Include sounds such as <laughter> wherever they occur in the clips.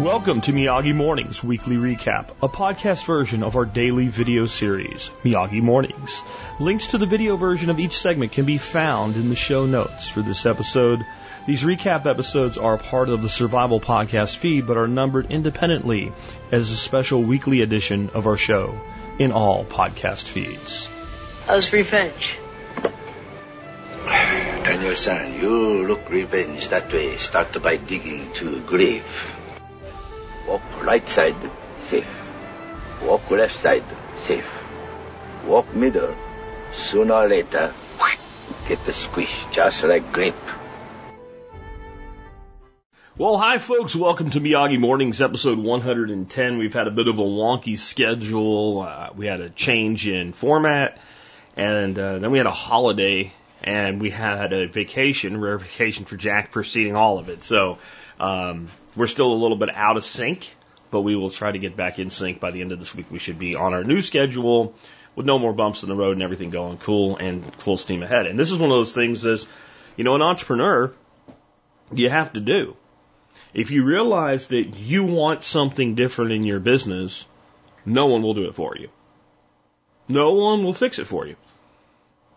Welcome to Miyagi Mornings Weekly Recap, a podcast version of our daily video series, Miyagi Mornings. Links to the video version of each segment can be found in the show notes for this episode. These recap episodes are part of the Survival Podcast feed, but are numbered independently as a special weekly edition of our show in all podcast feeds. How's revenge? Daniel-san, you look revenge that way. Start by digging to grave. Walk right side, safe. Walk left side, safe. Walk middle. Sooner or later, get the squish, just like grape. Well, hi folks. Welcome to Miyagi Mornings, episode 110. We've had a bit of a wonky schedule. Uh, we had a change in format, and uh, then we had a holiday, and we had a vacation, rare vacation for Jack, preceding all of it. So um, we're still a little bit out of sync, but we will try to get back in sync by the end of this week. We should be on our new schedule with no more bumps in the road and everything going cool and full steam ahead. And this is one of those things as, you know, an entrepreneur, you have to do. If you realize that you want something different in your business, no one will do it for you. No one will fix it for you.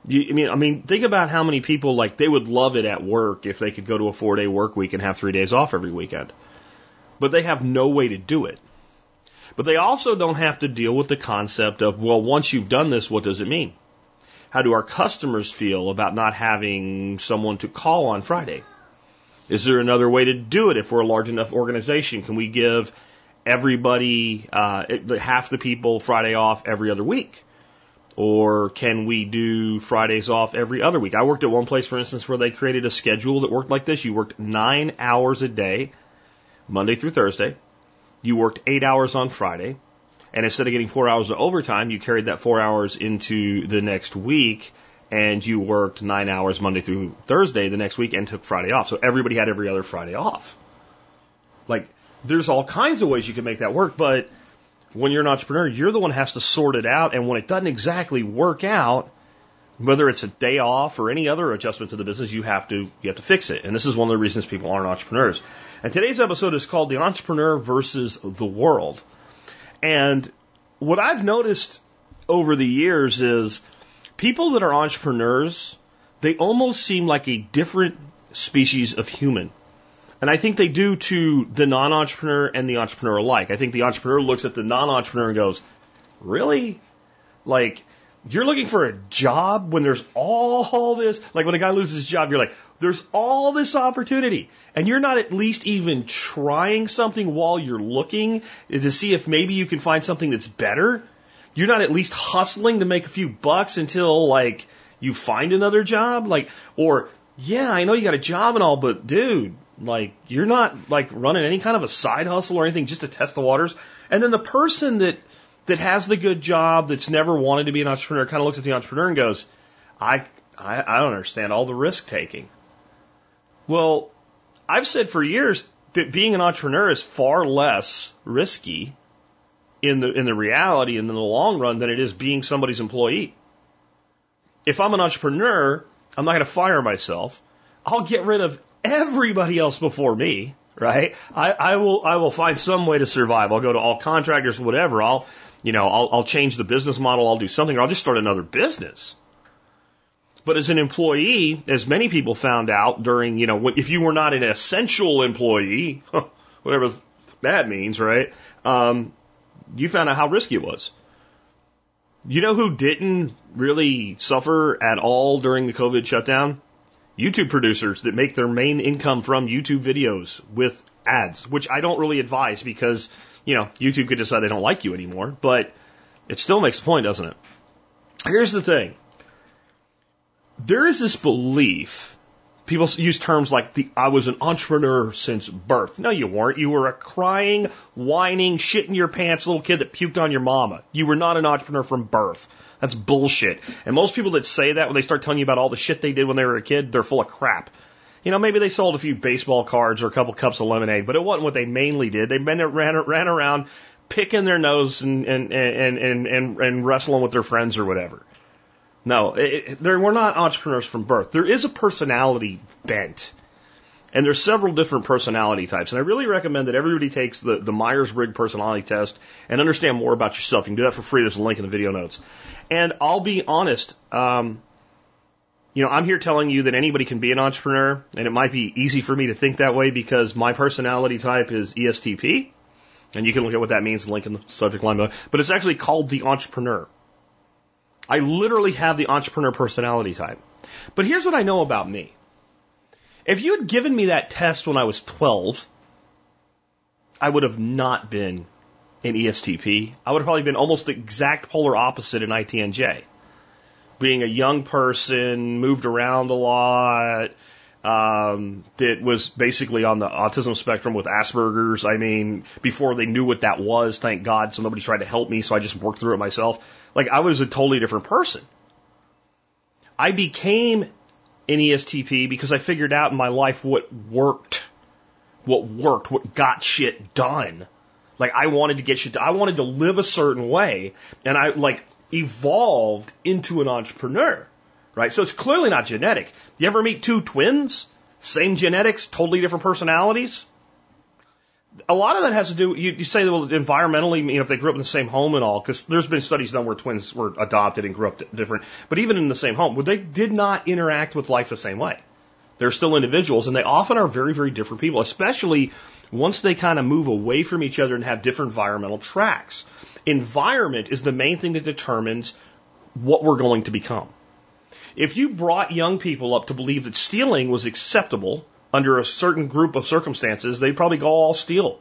You, I mean, I mean, think about how many people like they would love it at work if they could go to a four day work week and have three days off every weekend. But they have no way to do it. But they also don't have to deal with the concept of, well, once you've done this, what does it mean? How do our customers feel about not having someone to call on Friday? Is there another way to do it if we're a large enough organization? Can we give everybody, uh, half the people Friday off every other week? Or can we do Fridays off every other week? I worked at one place, for instance, where they created a schedule that worked like this. You worked nine hours a day, Monday through Thursday. You worked eight hours on Friday. And instead of getting four hours of overtime, you carried that four hours into the next week and you worked nine hours Monday through Thursday the next week and took Friday off. So everybody had every other Friday off. Like, there's all kinds of ways you can make that work, but when you're an entrepreneur, you're the one who has to sort it out. And when it doesn't exactly work out, whether it's a day off or any other adjustment to the business, you have to you have to fix it. And this is one of the reasons people aren't entrepreneurs. And today's episode is called The Entrepreneur versus the World. And what I've noticed over the years is people that are entrepreneurs, they almost seem like a different species of human. And I think they do to the non entrepreneur and the entrepreneur alike. I think the entrepreneur looks at the non entrepreneur and goes, Really? Like, you're looking for a job when there's all this, like when a guy loses his job, you're like, there's all this opportunity. And you're not at least even trying something while you're looking to see if maybe you can find something that's better. You're not at least hustling to make a few bucks until like you find another job. Like, or yeah, I know you got a job and all, but dude, like you're not like running any kind of a side hustle or anything just to test the waters. And then the person that that has the good job that's never wanted to be an entrepreneur kind of looks at the entrepreneur and goes, I I, I don't understand all the risk taking. Well, I've said for years that being an entrepreneur is far less risky in the in the reality and in the long run than it is being somebody's employee. If I'm an entrepreneur, I'm not going to fire myself. I'll get rid of everybody else before me, right? I, I will I will find some way to survive. I'll go to all contractors, whatever. I'll you know I'll, I'll change the business model. I'll do something, or I'll just start another business. But as an employee, as many people found out during you know if you were not an essential employee, <laughs> whatever that means, right? Um, you found out how risky it was. You know who didn't really suffer at all during the COVID shutdown? YouTube producers that make their main income from YouTube videos with ads, which I don't really advise because, you know, YouTube could decide they don't like you anymore, but it still makes a point, doesn't it? Here's the thing. There is this belief, people use terms like the, I was an entrepreneur since birth. No, you weren't. You were a crying, whining, shit in your pants little kid that puked on your mama. You were not an entrepreneur from birth. That's bullshit. And most people that say that when they start telling you about all the shit they did when they were a kid, they're full of crap. You know, maybe they sold a few baseball cards or a couple cups of lemonade, but it wasn't what they mainly did. They ran, ran around picking their nose and, and, and, and, and, and wrestling with their friends or whatever. No, it, we're not entrepreneurs from birth. There is a personality bent. And there's several different personality types. And I really recommend that everybody takes the, the Myers-Briggs personality test and understand more about yourself. You can do that for free. There's a link in the video notes. And I'll be honest, um, you know, I'm here telling you that anybody can be an entrepreneur, and it might be easy for me to think that way because my personality type is ESTP. And you can look at what that means, link in the subject line below. But it's actually called the entrepreneur. I literally have the entrepreneur personality type. But here's what I know about me. If you had given me that test when I was 12, I would have not been an ESTP. I would have probably been almost the exact polar opposite in ITNJ. Being a young person, moved around a lot, um, that was basically on the autism spectrum with Asperger's. I mean, before they knew what that was, thank God, so nobody tried to help me, so I just worked through it myself. Like, I was a totally different person. I became an ESTP because I figured out in my life what worked, what worked, what got shit done. Like I wanted to get shit. I wanted to live a certain way and I like evolved into an entrepreneur, right? So it's clearly not genetic. You ever meet two twins? Same genetics, totally different personalities? a lot of that has to do. You, you say well, environmentally, you know, if they grew up in the same home and all, because there's been studies done where twins were adopted and grew up different. But even in the same home, well, they did not interact with life the same way. They're still individuals, and they often are very, very different people, especially once they kind of move away from each other and have different environmental tracks. Environment is the main thing that determines what we're going to become. If you brought young people up to believe that stealing was acceptable under a certain group of circumstances, they'd probably go all steal.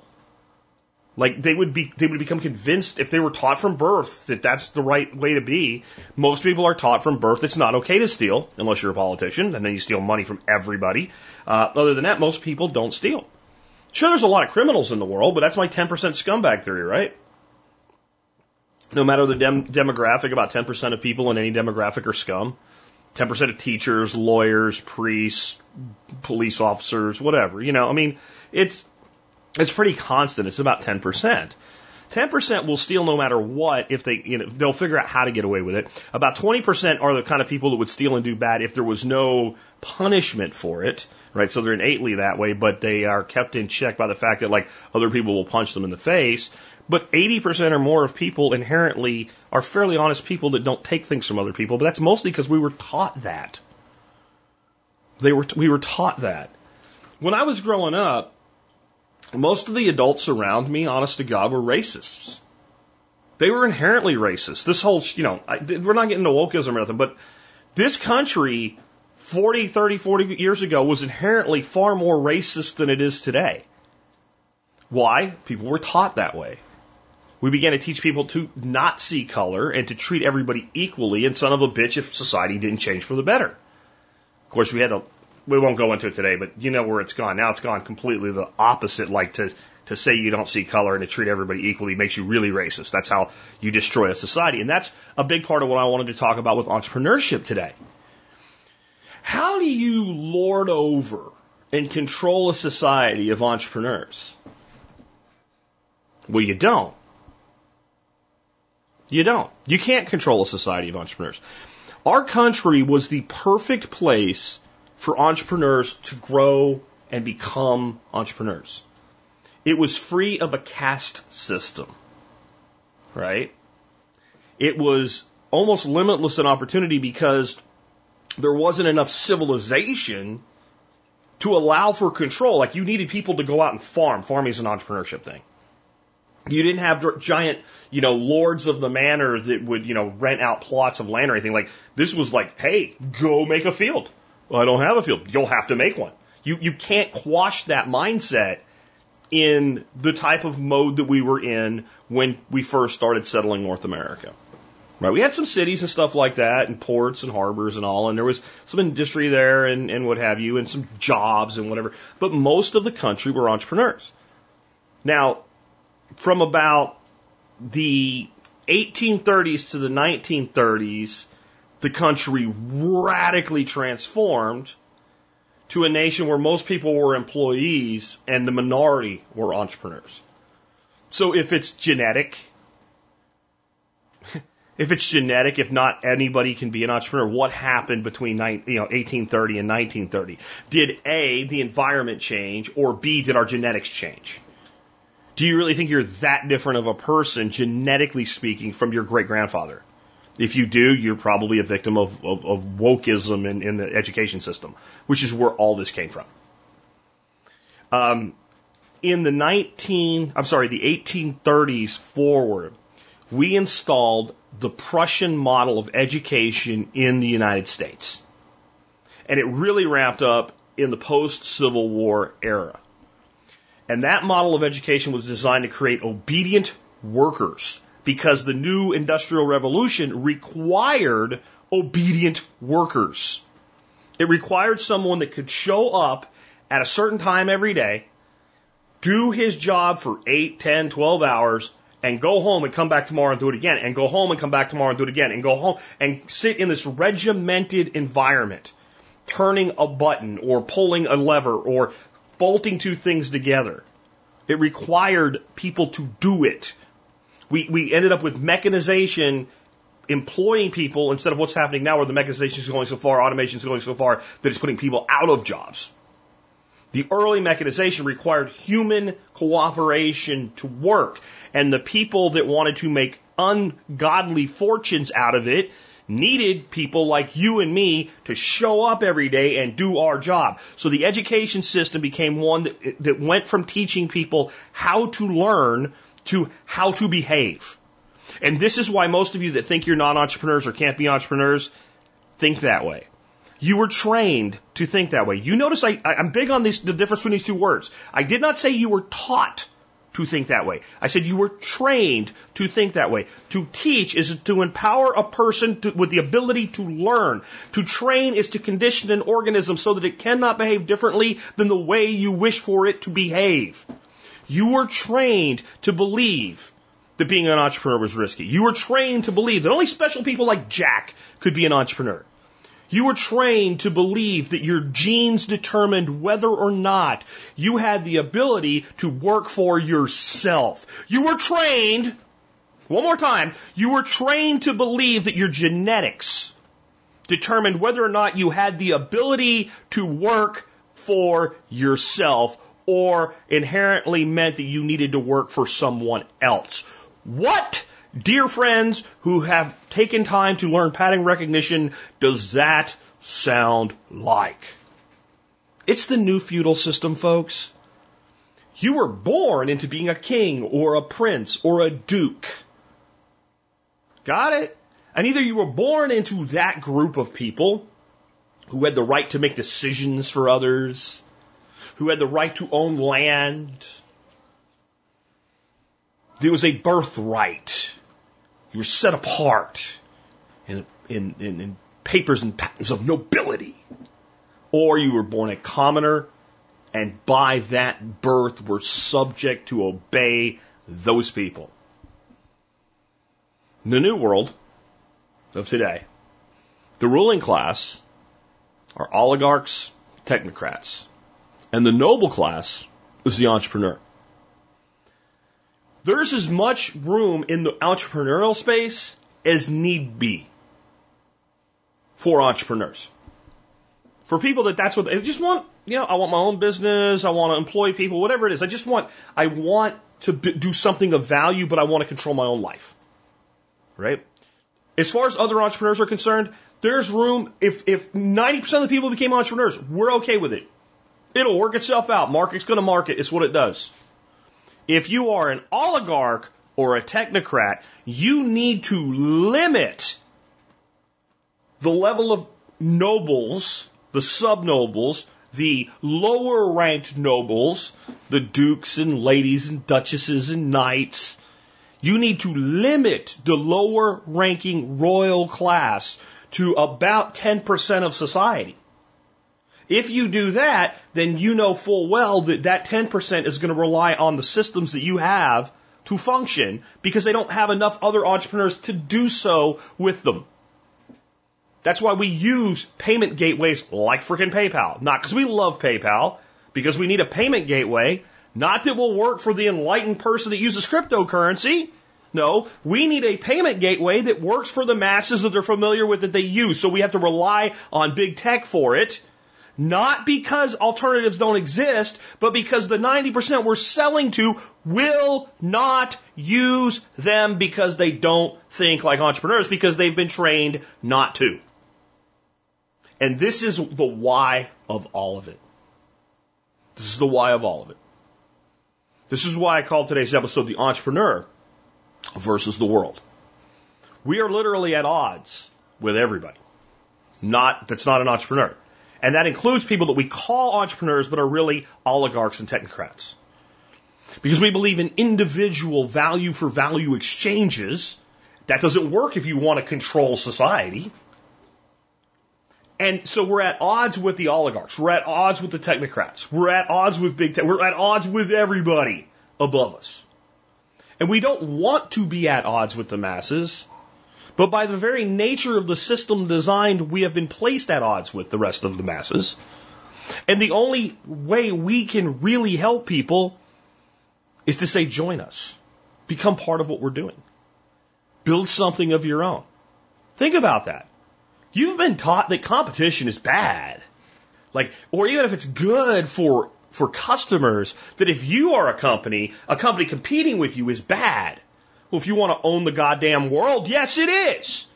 Like they would be, they would become convinced if they were taught from birth that that's the right way to be. Most people are taught from birth it's not okay to steal unless you're a politician, and then you steal money from everybody. Uh, other than that, most people don't steal. Sure, there's a lot of criminals in the world, but that's my 10% scumbag theory, right? No matter the dem- demographic, about 10% of people in any demographic are scum. 10% of teachers, lawyers, priests, police officers, whatever. You know, I mean, it's, it's pretty constant. It's about 10%. 10% will steal no matter what if they, you know, they'll figure out how to get away with it. About 20% are the kind of people that would steal and do bad if there was no punishment for it, right? So they're innately that way, but they are kept in check by the fact that like other people will punch them in the face. But 80% or more of people inherently are fairly honest people that don't take things from other people, but that's mostly because we were taught that. They were, we were taught that. When I was growing up, most of the adults around me, honest to God, were racists. They were inherently racist. This whole, you know, I, we're not getting into wokeism or nothing, but this country 40, 30, 40 years ago was inherently far more racist than it is today. Why? People were taught that way. We began to teach people to not see color and to treat everybody equally and son of a bitch if society didn't change for the better. Of course, we had to we won't go into it today, but you know where it's gone. Now it's gone completely the opposite. Like to to say you don't see color and to treat everybody equally makes you really racist. That's how you destroy a society, and that's a big part of what I wanted to talk about with entrepreneurship today. How do you lord over and control a society of entrepreneurs? Well, you don't. You don't. You can't control a society of entrepreneurs. Our country was the perfect place for entrepreneurs to grow and become entrepreneurs. It was free of a caste system, right? It was almost limitless in opportunity because there wasn't enough civilization to allow for control. Like you needed people to go out and farm. Farming is an entrepreneurship thing. You didn't have giant, you know, lords of the manor that would, you know, rent out plots of land or anything. Like this was like, hey, go make a field. Well, I don't have a field. You'll have to make one. You you can't quash that mindset in the type of mode that we were in when we first started settling North America. Right. We had some cities and stuff like that and ports and harbors and all, and there was some industry there and, and what have you, and some jobs and whatever. But most of the country were entrepreneurs. Now, from about the 1830s to the 1930s, the country radically transformed to a nation where most people were employees and the minority were entrepreneurs. So if it's genetic, <laughs> if it's genetic, if not anybody can be an entrepreneur, what happened between you know 1830 and 1930? Did A the environment change, or B did our genetics change? Do you really think you're that different of a person, genetically speaking, from your great grandfather? If you do, you're probably a victim of, of, of wokeism in, in, the education system, which is where all this came from. Um, in the 19, I'm sorry, the 1830s forward, we installed the Prussian model of education in the United States. And it really ramped up in the post Civil War era. And that model of education was designed to create obedient workers because the new industrial revolution required obedient workers. It required someone that could show up at a certain time every day, do his job for 8, 10, 12 hours, and go home and come back tomorrow and do it again, and go home and come back tomorrow and do it again, and go home and sit in this regimented environment, turning a button or pulling a lever or bolting two things together. It required people to do it. We, we ended up with mechanization employing people instead of what's happening now where the mechanization is going so far, automation is going so far that it's putting people out of jobs. The early mechanization required human cooperation to work, and the people that wanted to make ungodly fortunes out of it needed people like you and me to show up every day and do our job. So the education system became one that, that went from teaching people how to learn to how to behave. And this is why most of you that think you're not entrepreneurs or can't be entrepreneurs think that way. You were trained to think that way. You notice I, I, am big on the difference between these two words. I did not say you were taught to think that way. I said you were trained to think that way. To teach is to empower a person to, with the ability to learn. To train is to condition an organism so that it cannot behave differently than the way you wish for it to behave. You were trained to believe that being an entrepreneur was risky. You were trained to believe that only special people like Jack could be an entrepreneur. You were trained to believe that your genes determined whether or not you had the ability to work for yourself. You were trained, one more time, you were trained to believe that your genetics determined whether or not you had the ability to work for yourself or inherently meant that you needed to work for someone else. What? Dear friends who have taken time to learn pattern recognition, does that sound like? It's the new feudal system, folks. You were born into being a king or a prince or a duke. Got it? And either you were born into that group of people who had the right to make decisions for others, who had the right to own land. There was a birthright you were set apart in, in, in, in papers and patents of nobility. Or you were born a commoner and by that birth were subject to obey those people. In the new world of today, the ruling class are oligarchs, technocrats, and the noble class is the entrepreneur. There's as much room in the entrepreneurial space as need be for entrepreneurs. For people that that's what they just want, you know, I want my own business, I want to employ people, whatever it is. I just want, I want to do something of value, but I want to control my own life. Right? As far as other entrepreneurs are concerned, there's room. If, if 90% of the people became entrepreneurs, we're okay with it. It'll work itself out. Market's going to market. It's what it does. If you are an oligarch or a technocrat, you need to limit the level of nobles, the subnobles, the lower ranked nobles, the dukes and ladies and duchesses and knights. You need to limit the lower ranking royal class to about 10% of society. If you do that, then you know full well that that 10% is going to rely on the systems that you have to function because they don't have enough other entrepreneurs to do so with them. That's why we use payment gateways like freaking PayPal. Not because we love PayPal, because we need a payment gateway, not that will work for the enlightened person that uses cryptocurrency, No, we need a payment gateway that works for the masses that they're familiar with that they use. So we have to rely on big tech for it. Not because alternatives don't exist, but because the 90% we're selling to will not use them because they don't think like entrepreneurs because they've been trained not to. And this is the why of all of it. This is the why of all of it. This is why I called today's episode The Entrepreneur versus the World. We are literally at odds with everybody. Not, that's not an entrepreneur. And that includes people that we call entrepreneurs but are really oligarchs and technocrats. Because we believe in individual value for value exchanges. That doesn't work if you want to control society. And so we're at odds with the oligarchs. We're at odds with the technocrats. We're at odds with big tech. We're at odds with everybody above us. And we don't want to be at odds with the masses, but by the very nature of the system designed, we have been placed at odds with the rest of the masses. And the only way we can really help people is to say, join us. Become part of what we're doing. Build something of your own. Think about that. You've been taught that competition is bad. Like, or even if it's good for, for customers, that if you are a company, a company competing with you is bad. Well, if you want to own the goddamn world, yes, it is.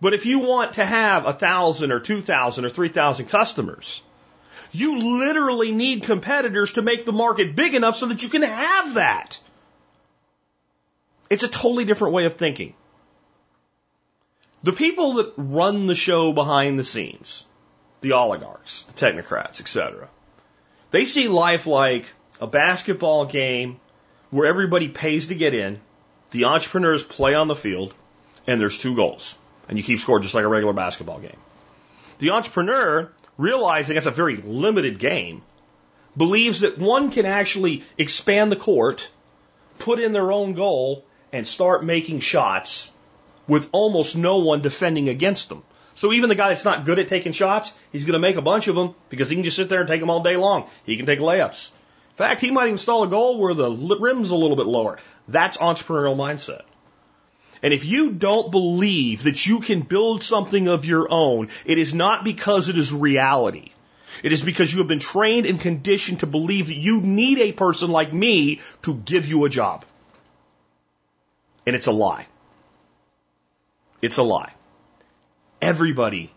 But if you want to have a thousand or two thousand or three thousand customers, you literally need competitors to make the market big enough so that you can have that. It's a totally different way of thinking. The people that run the show behind the scenes, the oligarchs, the technocrats, etc., they see life like a basketball game where everybody pays to get in, the entrepreneurs play on the field, and there's two goals. And you keep score just like a regular basketball game. The entrepreneur, realizing it's a very limited game, believes that one can actually expand the court, put in their own goal, and start making shots with almost no one defending against them. So even the guy that's not good at taking shots, he's going to make a bunch of them because he can just sit there and take them all day long. He can take layups. Fact, he might install a goal where the rim's a little bit lower. That's entrepreneurial mindset. And if you don't believe that you can build something of your own, it is not because it is reality. It is because you have been trained and conditioned to believe that you need a person like me to give you a job. And it's a lie. It's a lie. Everybody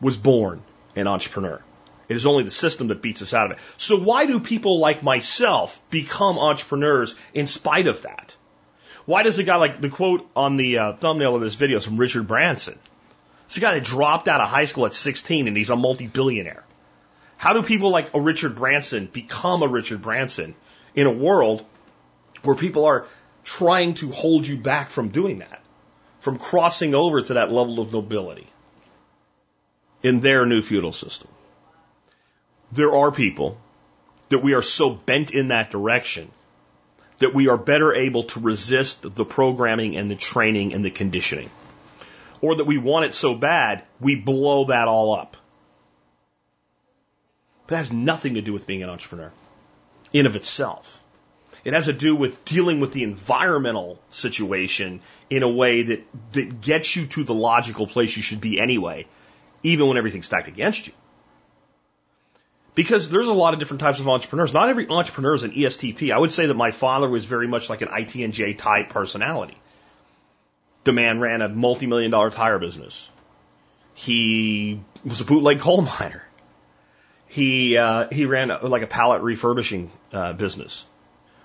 was born an entrepreneur. It is only the system that beats us out of it. So why do people like myself become entrepreneurs in spite of that? Why does a guy like the quote on the uh, thumbnail of this video is from Richard Branson? It's a guy that dropped out of high school at 16 and he's a multi-billionaire. How do people like a Richard Branson become a Richard Branson in a world where people are trying to hold you back from doing that? from crossing over to that level of nobility in their new feudal system. There are people that we are so bent in that direction that we are better able to resist the programming and the training and the conditioning. Or that we want it so bad, we blow that all up. But that has nothing to do with being an entrepreneur in of itself. It has to do with dealing with the environmental situation in a way that, that gets you to the logical place you should be anyway, even when everything's stacked against you. Because there's a lot of different types of entrepreneurs. Not every entrepreneur is an ESTP. I would say that my father was very much like an ITNJ type personality. The man ran a multi-million dollar tire business. He was a bootleg coal <laughs> miner. He uh, he ran a, like a pallet refurbishing uh, business.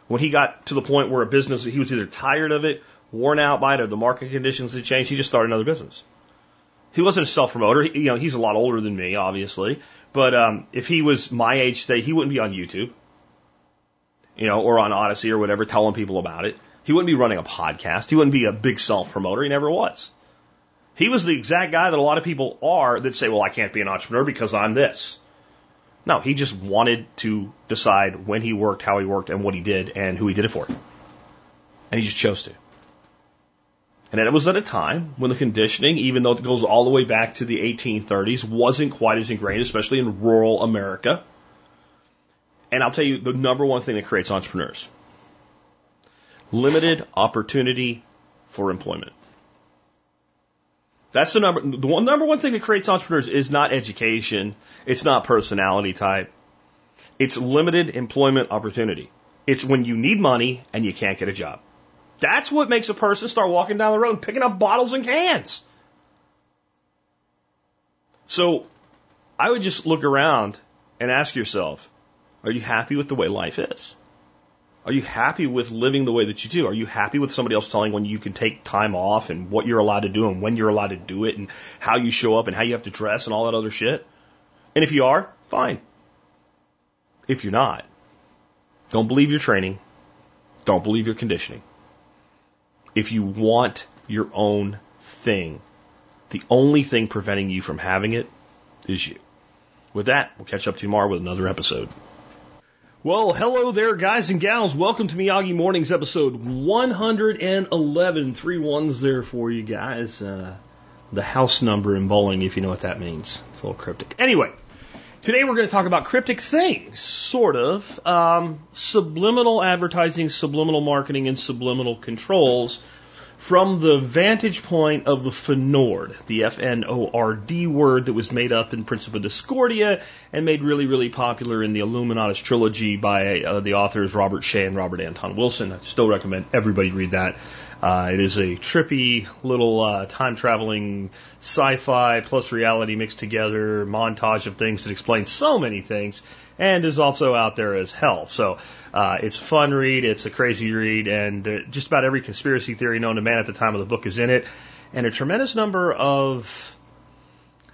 When he got to the point where a business, he was either tired of it, worn out by it, or the market conditions had changed, he just started another business. He wasn't a self promoter. You know, he's a lot older than me, obviously. But um, if he was my age today, he wouldn't be on YouTube, you know, or on Odysee or whatever, telling people about it. He wouldn't be running a podcast. He wouldn't be a big self promoter. He never was. He was the exact guy that a lot of people are that say, well, I can't be an entrepreneur because I'm this. No, he just wanted to decide when he worked, how he worked, and what he did, and who he did it for. And he just chose to. And it was at a time when the conditioning, even though it goes all the way back to the 1830s, wasn't quite as ingrained, especially in rural America. And I'll tell you the number one thing that creates entrepreneurs Limited opportunity for employment. That's the number, the one, number one thing that creates entrepreneurs is not education. It's not personality type. It's limited employment opportunity. It's when you need money and you can't get a job. That's what makes a person start walking down the road and picking up bottles and cans. So I would just look around and ask yourself, are you happy with the way life is? Are you happy with living the way that you do? Are you happy with somebody else telling when you can take time off and what you're allowed to do and when you're allowed to do it and how you show up and how you have to dress and all that other shit? And if you are, fine. If you're not, don't believe your training. Don't believe your conditioning. If you want your own thing, the only thing preventing you from having it is you. With that, we'll catch up tomorrow with another episode. Well, hello there, guys and gals. Welcome to Miyagi Mornings, episode 111. Three ones there for you guys. Uh, the house number in bowling, if you know what that means. It's a little cryptic. Anyway, today we're going to talk about cryptic things, sort of. Um, subliminal advertising, subliminal marketing, and subliminal controls from the vantage point of the Fnord, the F-N-O-R-D word that was made up in Principia Discordia and made really, really popular in the Illuminatus trilogy by uh, the authors Robert Shea and Robert Anton Wilson. I still recommend everybody read that. Uh, it is a trippy little uh, time traveling sci-fi plus reality mixed together montage of things that explains so many things and is also out there as hell. So uh, it's fun read, it's a crazy read, and uh, just about every conspiracy theory known to man at the time of the book is in it, and a tremendous number of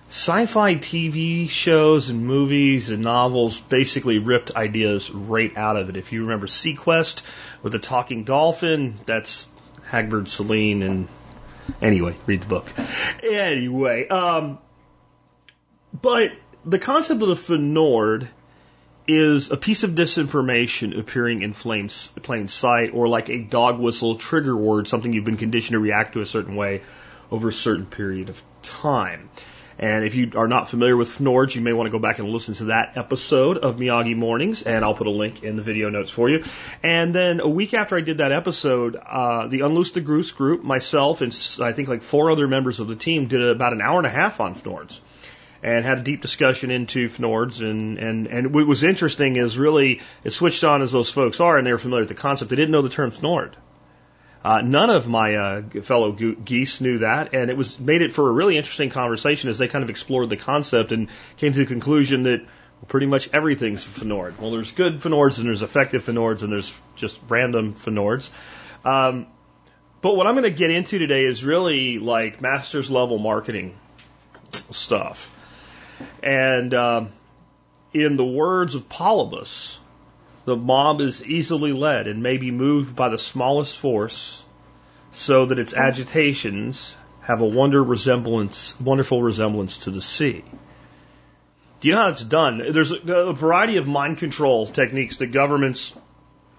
sci-fi TV shows and movies and novels basically ripped ideas right out of it. If you remember seaQuest with the talking dolphin, that's Hagbard Celine and anyway, read the book. Anyway, um, but the concept of the Fnord is a piece of disinformation appearing in plain, plain sight or like a dog whistle trigger word, something you've been conditioned to react to a certain way over a certain period of time. And if you are not familiar with Fnords, you may want to go back and listen to that episode of Miyagi Mornings, and I'll put a link in the video notes for you. And then a week after I did that episode, uh, the Unloose the Goose group, myself, and I think like four other members of the team did about an hour and a half on Fnords and had a deep discussion into Fnords. And, and, and what was interesting is really it switched on as those folks are, and they were familiar with the concept. They didn't know the term Fnord. Uh, none of my uh, fellow geese knew that, and it was made it for a really interesting conversation as they kind of explored the concept and came to the conclusion that pretty much everything's Fnord. Well, there's good Fnords and there's effective Fnords and there's just random Fnords. Um, but what I'm going to get into today is really like master's level marketing stuff. And uh, in the words of Polybius, the mob is easily led and may be moved by the smallest force, so that its agitations have a wonder resemblance, wonderful resemblance to the sea. Do you know how it's done? There's a, a variety of mind control techniques that governments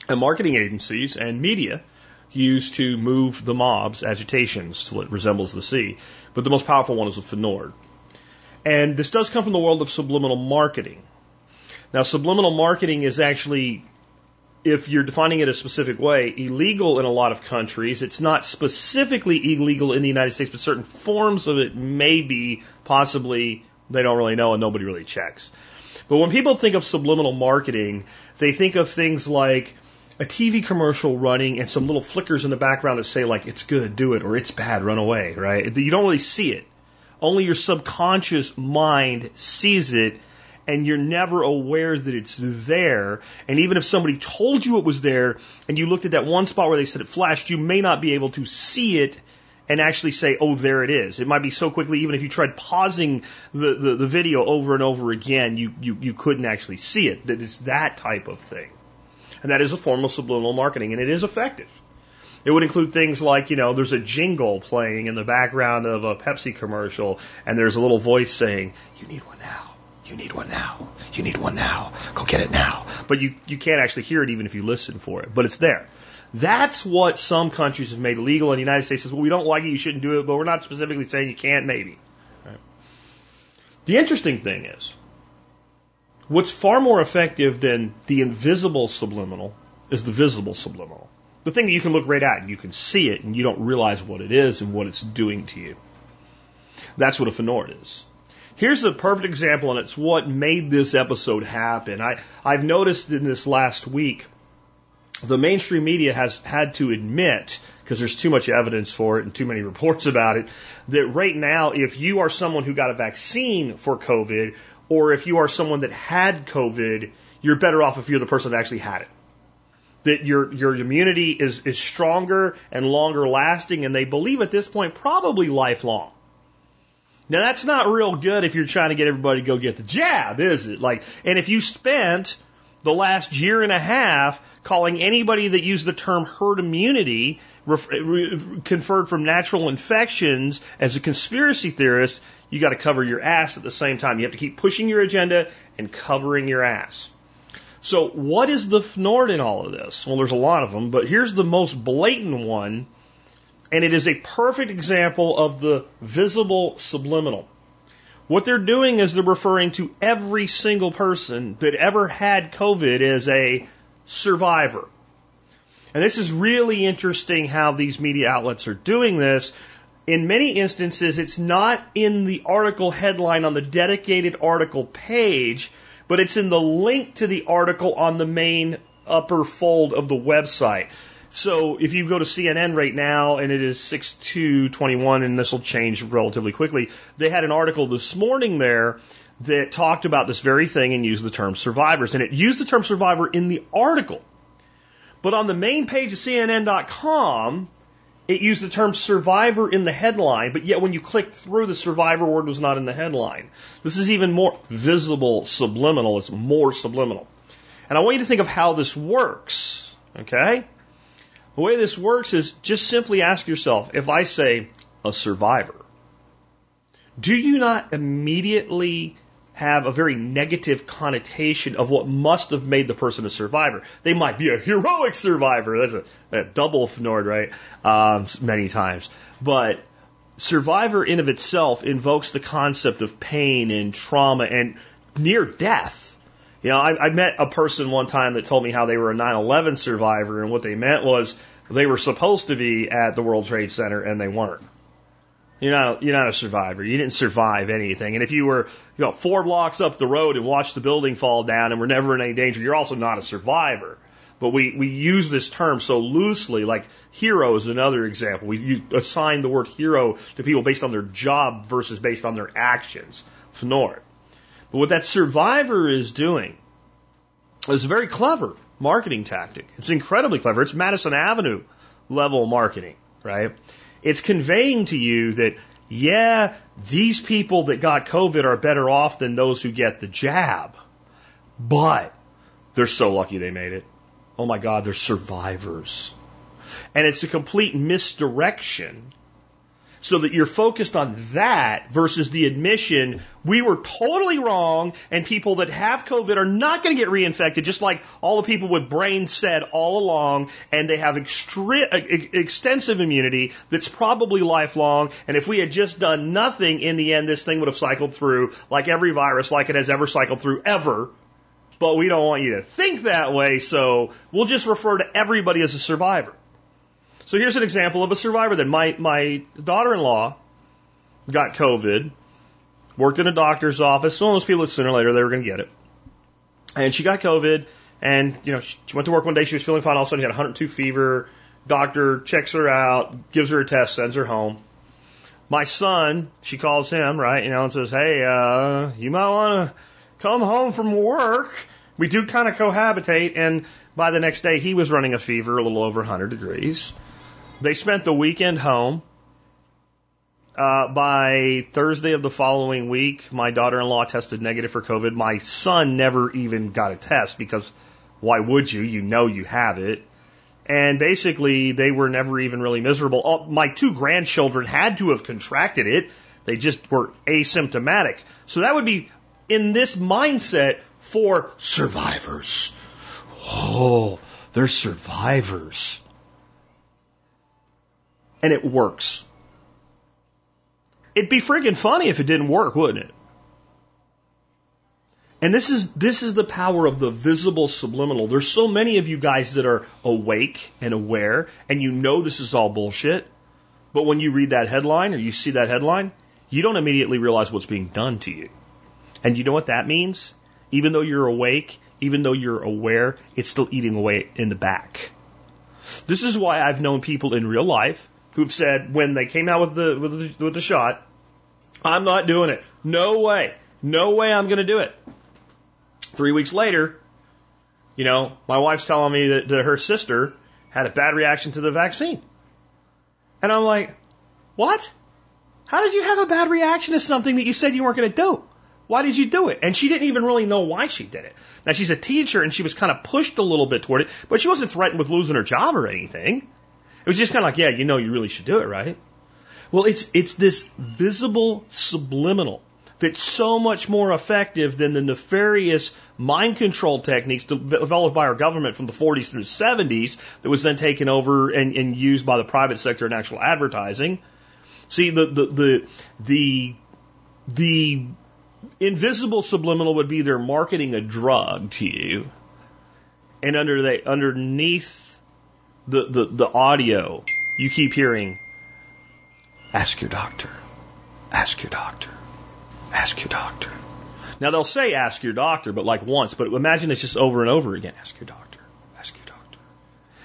and marketing agencies and media use to move the mob's agitations so it resembles the sea. But the most powerful one is the Fnord. And this does come from the world of subliminal marketing. Now, subliminal marketing is actually, if you're defining it a specific way, illegal in a lot of countries. It's not specifically illegal in the United States, but certain forms of it may be possibly, they don't really know and nobody really checks. But when people think of subliminal marketing, they think of things like a TV commercial running and some little flickers in the background that say like, it's good, do it, or it's bad, run away, right? You don't really see it. Only your subconscious mind sees it and you're never aware that it's there. And even if somebody told you it was there and you looked at that one spot where they said it flashed, you may not be able to see it and actually say, oh, there it is. It might be so quickly, even if you tried pausing the, the, the video over and over again, you, you, you couldn't actually see it. That it's that type of thing. And that is a form of subliminal marketing, and it is effective. It would include things like, you know, there's a jingle playing in the background of a Pepsi commercial, and there's a little voice saying, You need one now. You need one now. You need one now. Go get it now. But you, you can't actually hear it even if you listen for it, but it's there. That's what some countries have made legal, and the United States says, well, we don't like it, you shouldn't do it, but we're not specifically saying you can't, maybe. Right? The interesting thing is, what's far more effective than the invisible subliminal is the visible subliminal. The thing that you can look right at and you can see it and you don't realize what it is and what it's doing to you. That's what a Fnord is. Here's a perfect example, and it's what made this episode happen. I, I've noticed in this last week, the mainstream media has had to admit, because there's too much evidence for it and too many <laughs> reports about it, that right now, if you are someone who got a vaccine for COVID, or if you are someone that had COVID, you're better off if you're the person that actually had it. That your, your immunity is, is stronger and longer lasting, and they believe at this point probably lifelong. Now that's not real good if you're trying to get everybody to go get the jab, is it? Like, and if you spent the last year and a half calling anybody that used the term herd immunity conferred from natural infections as a conspiracy theorist, you got to cover your ass at the same time. You have to keep pushing your agenda and covering your ass. So, what is the fnord in all of this? Well, there's a lot of them, but here's the most blatant one, and it is a perfect example of the visible subliminal. What they're doing is they're referring to every single person that ever had COVID as a survivor. And this is really interesting how these media outlets are doing this. In many instances, it's not in the article headline on the dedicated article page but it's in the link to the article on the main upper fold of the website. So if you go to CNN right now and it is 6221 and this will change relatively quickly, they had an article this morning there that talked about this very thing and used the term survivors. And it used the term survivor in the article. But on the main page of CNN.com, it used the term survivor in the headline, but yet when you clicked through, the survivor word was not in the headline. This is even more visible subliminal. It's more subliminal. And I want you to think of how this works. Okay? The way this works is just simply ask yourself if I say a survivor, do you not immediately have a very negative connotation of what must have made the person a survivor. They might be a heroic survivor. That's a, a double fnord, right? Um, many times. But survivor in of itself invokes the concept of pain and trauma and near death. You know, I, I met a person one time that told me how they were a 9/11 survivor, and what they meant was they were supposed to be at the World Trade Center and they weren't. You're not, you're not a survivor. You didn't survive anything. And if you were, you know, four blocks up the road and watched the building fall down and were never in any danger, you're also not a survivor. But we, we use this term so loosely, like hero is another example. We assign the word hero to people based on their job versus based on their actions. Fnord. But what that survivor is doing is a very clever marketing tactic. It's incredibly clever. It's Madison Avenue level marketing, right? It's conveying to you that, yeah, these people that got COVID are better off than those who get the jab, but they're so lucky they made it. Oh my God, they're survivors. And it's a complete misdirection so that you're focused on that versus the admission we were totally wrong and people that have COVID are not going to get reinfected, just like all the people with brain said all along, and they have extre- extensive immunity that's probably lifelong. And if we had just done nothing, in the end, this thing would have cycled through like every virus, like it has ever cycled through ever. But we don't want you to think that way, so we'll just refer to everybody as a survivor. So here's an example of a survivor then. My, my daughter-in-law got COVID, worked in a doctor's office. One of those people that sooner or later they were going to get it. And she got COVID and, you know, she went to work one day. She was feeling fine. All of a sudden, she had 102 fever. Doctor checks her out, gives her a test, sends her home. My son, she calls him, right, you know, and says, Hey, uh, you might want to come home from work. We do kind of cohabitate. And by the next day, he was running a fever a little over 100 degrees. They spent the weekend home. Uh, by Thursday of the following week, my daughter in law tested negative for COVID. My son never even got a test because why would you? You know you have it. And basically, they were never even really miserable. Oh, my two grandchildren had to have contracted it. They just were asymptomatic. So that would be in this mindset for survivors. Oh, they're survivors and it works. It'd be friggin' funny if it didn't work, wouldn't it? And this is this is the power of the visible subliminal. There's so many of you guys that are awake and aware and you know this is all bullshit. But when you read that headline or you see that headline, you don't immediately realize what's being done to you. And you know what that means? Even though you're awake, even though you're aware, it's still eating away in the back. This is why I've known people in real life who've said when they came out with the with the, with the shot, I'm not doing it. No way. No way I'm going to do it. Three weeks later, you know, my wife's telling me that, that her sister had a bad reaction to the vaccine. And I'm like, what? How did you have a bad reaction to something that you said you weren't going to do? Why did you do it? And she didn't even really know why she did it. Now she's a teacher and she was kind of pushed a little bit toward it, but she wasn't threatened with losing her job or anything. It was just kind of like, yeah, you know, you really should do it, right? Well, it's, it's this visible subliminal that's so much more effective than the nefarious mind control techniques developed by our government from the 40s through the 70s that was then taken over and, and used by the private sector in actual advertising. See, the, the, the, the, the invisible subliminal would be they're marketing a drug to you, and under the, underneath the, the, the audio, you keep hearing, ask your doctor, ask your doctor, ask your doctor. Now they'll say ask your doctor, but like once, but imagine it's just over and over again. Ask your doctor, ask your doctor.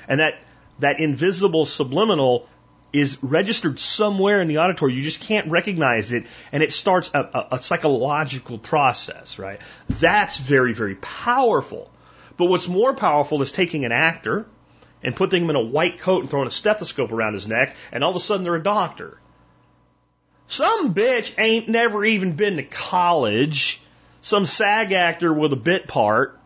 And that, that invisible subliminal is registered somewhere in the auditory. You just can't recognize it, and it starts a, a, a, psychological process, right? That's very, very powerful. But what's more powerful is taking an actor and putting him in a white coat and throwing a stethoscope around his neck, and all of a sudden they're a doctor. Some bitch ain't never even been to college. Some SAG actor with a bit part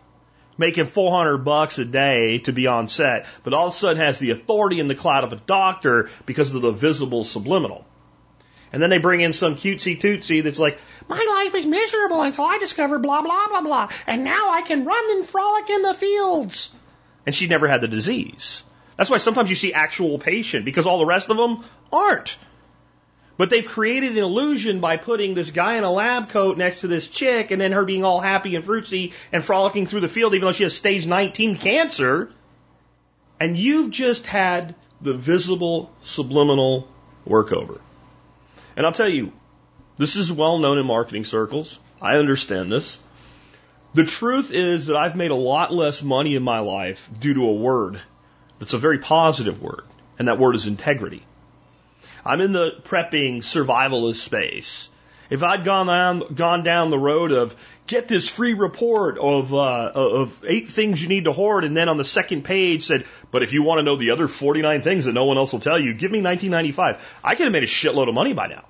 making 400 bucks a day to be on set, but all of a sudden has the authority and the clout of a doctor because of the visible subliminal. And then they bring in some cutesy tootsie that's like, my life is miserable until I discover blah, blah, blah, blah, and now I can run and frolic in the fields. And she never had the disease. That's why sometimes you see actual patient because all the rest of them aren't. But they've created an illusion by putting this guy in a lab coat next to this chick and then her being all happy and fruitsy and frolicking through the field even though she has stage 19 cancer. And you've just had the visible subliminal workover. And I'll tell you, this is well known in marketing circles. I understand this. The truth is that I've made a lot less money in my life due to a word that's a very positive word, and that word is integrity. I'm in the prepping survivalist space. If I'd gone down, gone down the road of get this free report of, uh, of eight things you need to hoard, and then on the second page said, but if you want to know the other 49 things that no one else will tell you, give me 1995. I could have made a shitload of money by now.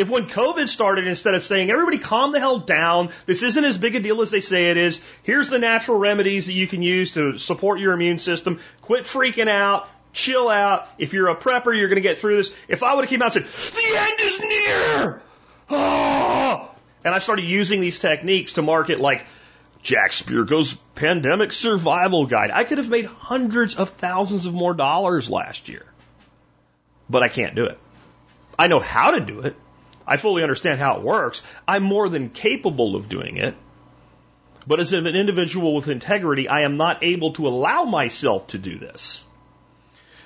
If when COVID started, instead of saying, everybody calm the hell down, this isn't as big a deal as they say it is, here's the natural remedies that you can use to support your immune system, quit freaking out, chill out. If you're a prepper, you're going to get through this. If I would have came out and said, the end is near! Oh! And I started using these techniques to market like Jack Spirko's pandemic survival guide. I could have made hundreds of thousands of more dollars last year. But I can't do it. I know how to do it. I fully understand how it works. I'm more than capable of doing it. But as an individual with integrity, I am not able to allow myself to do this.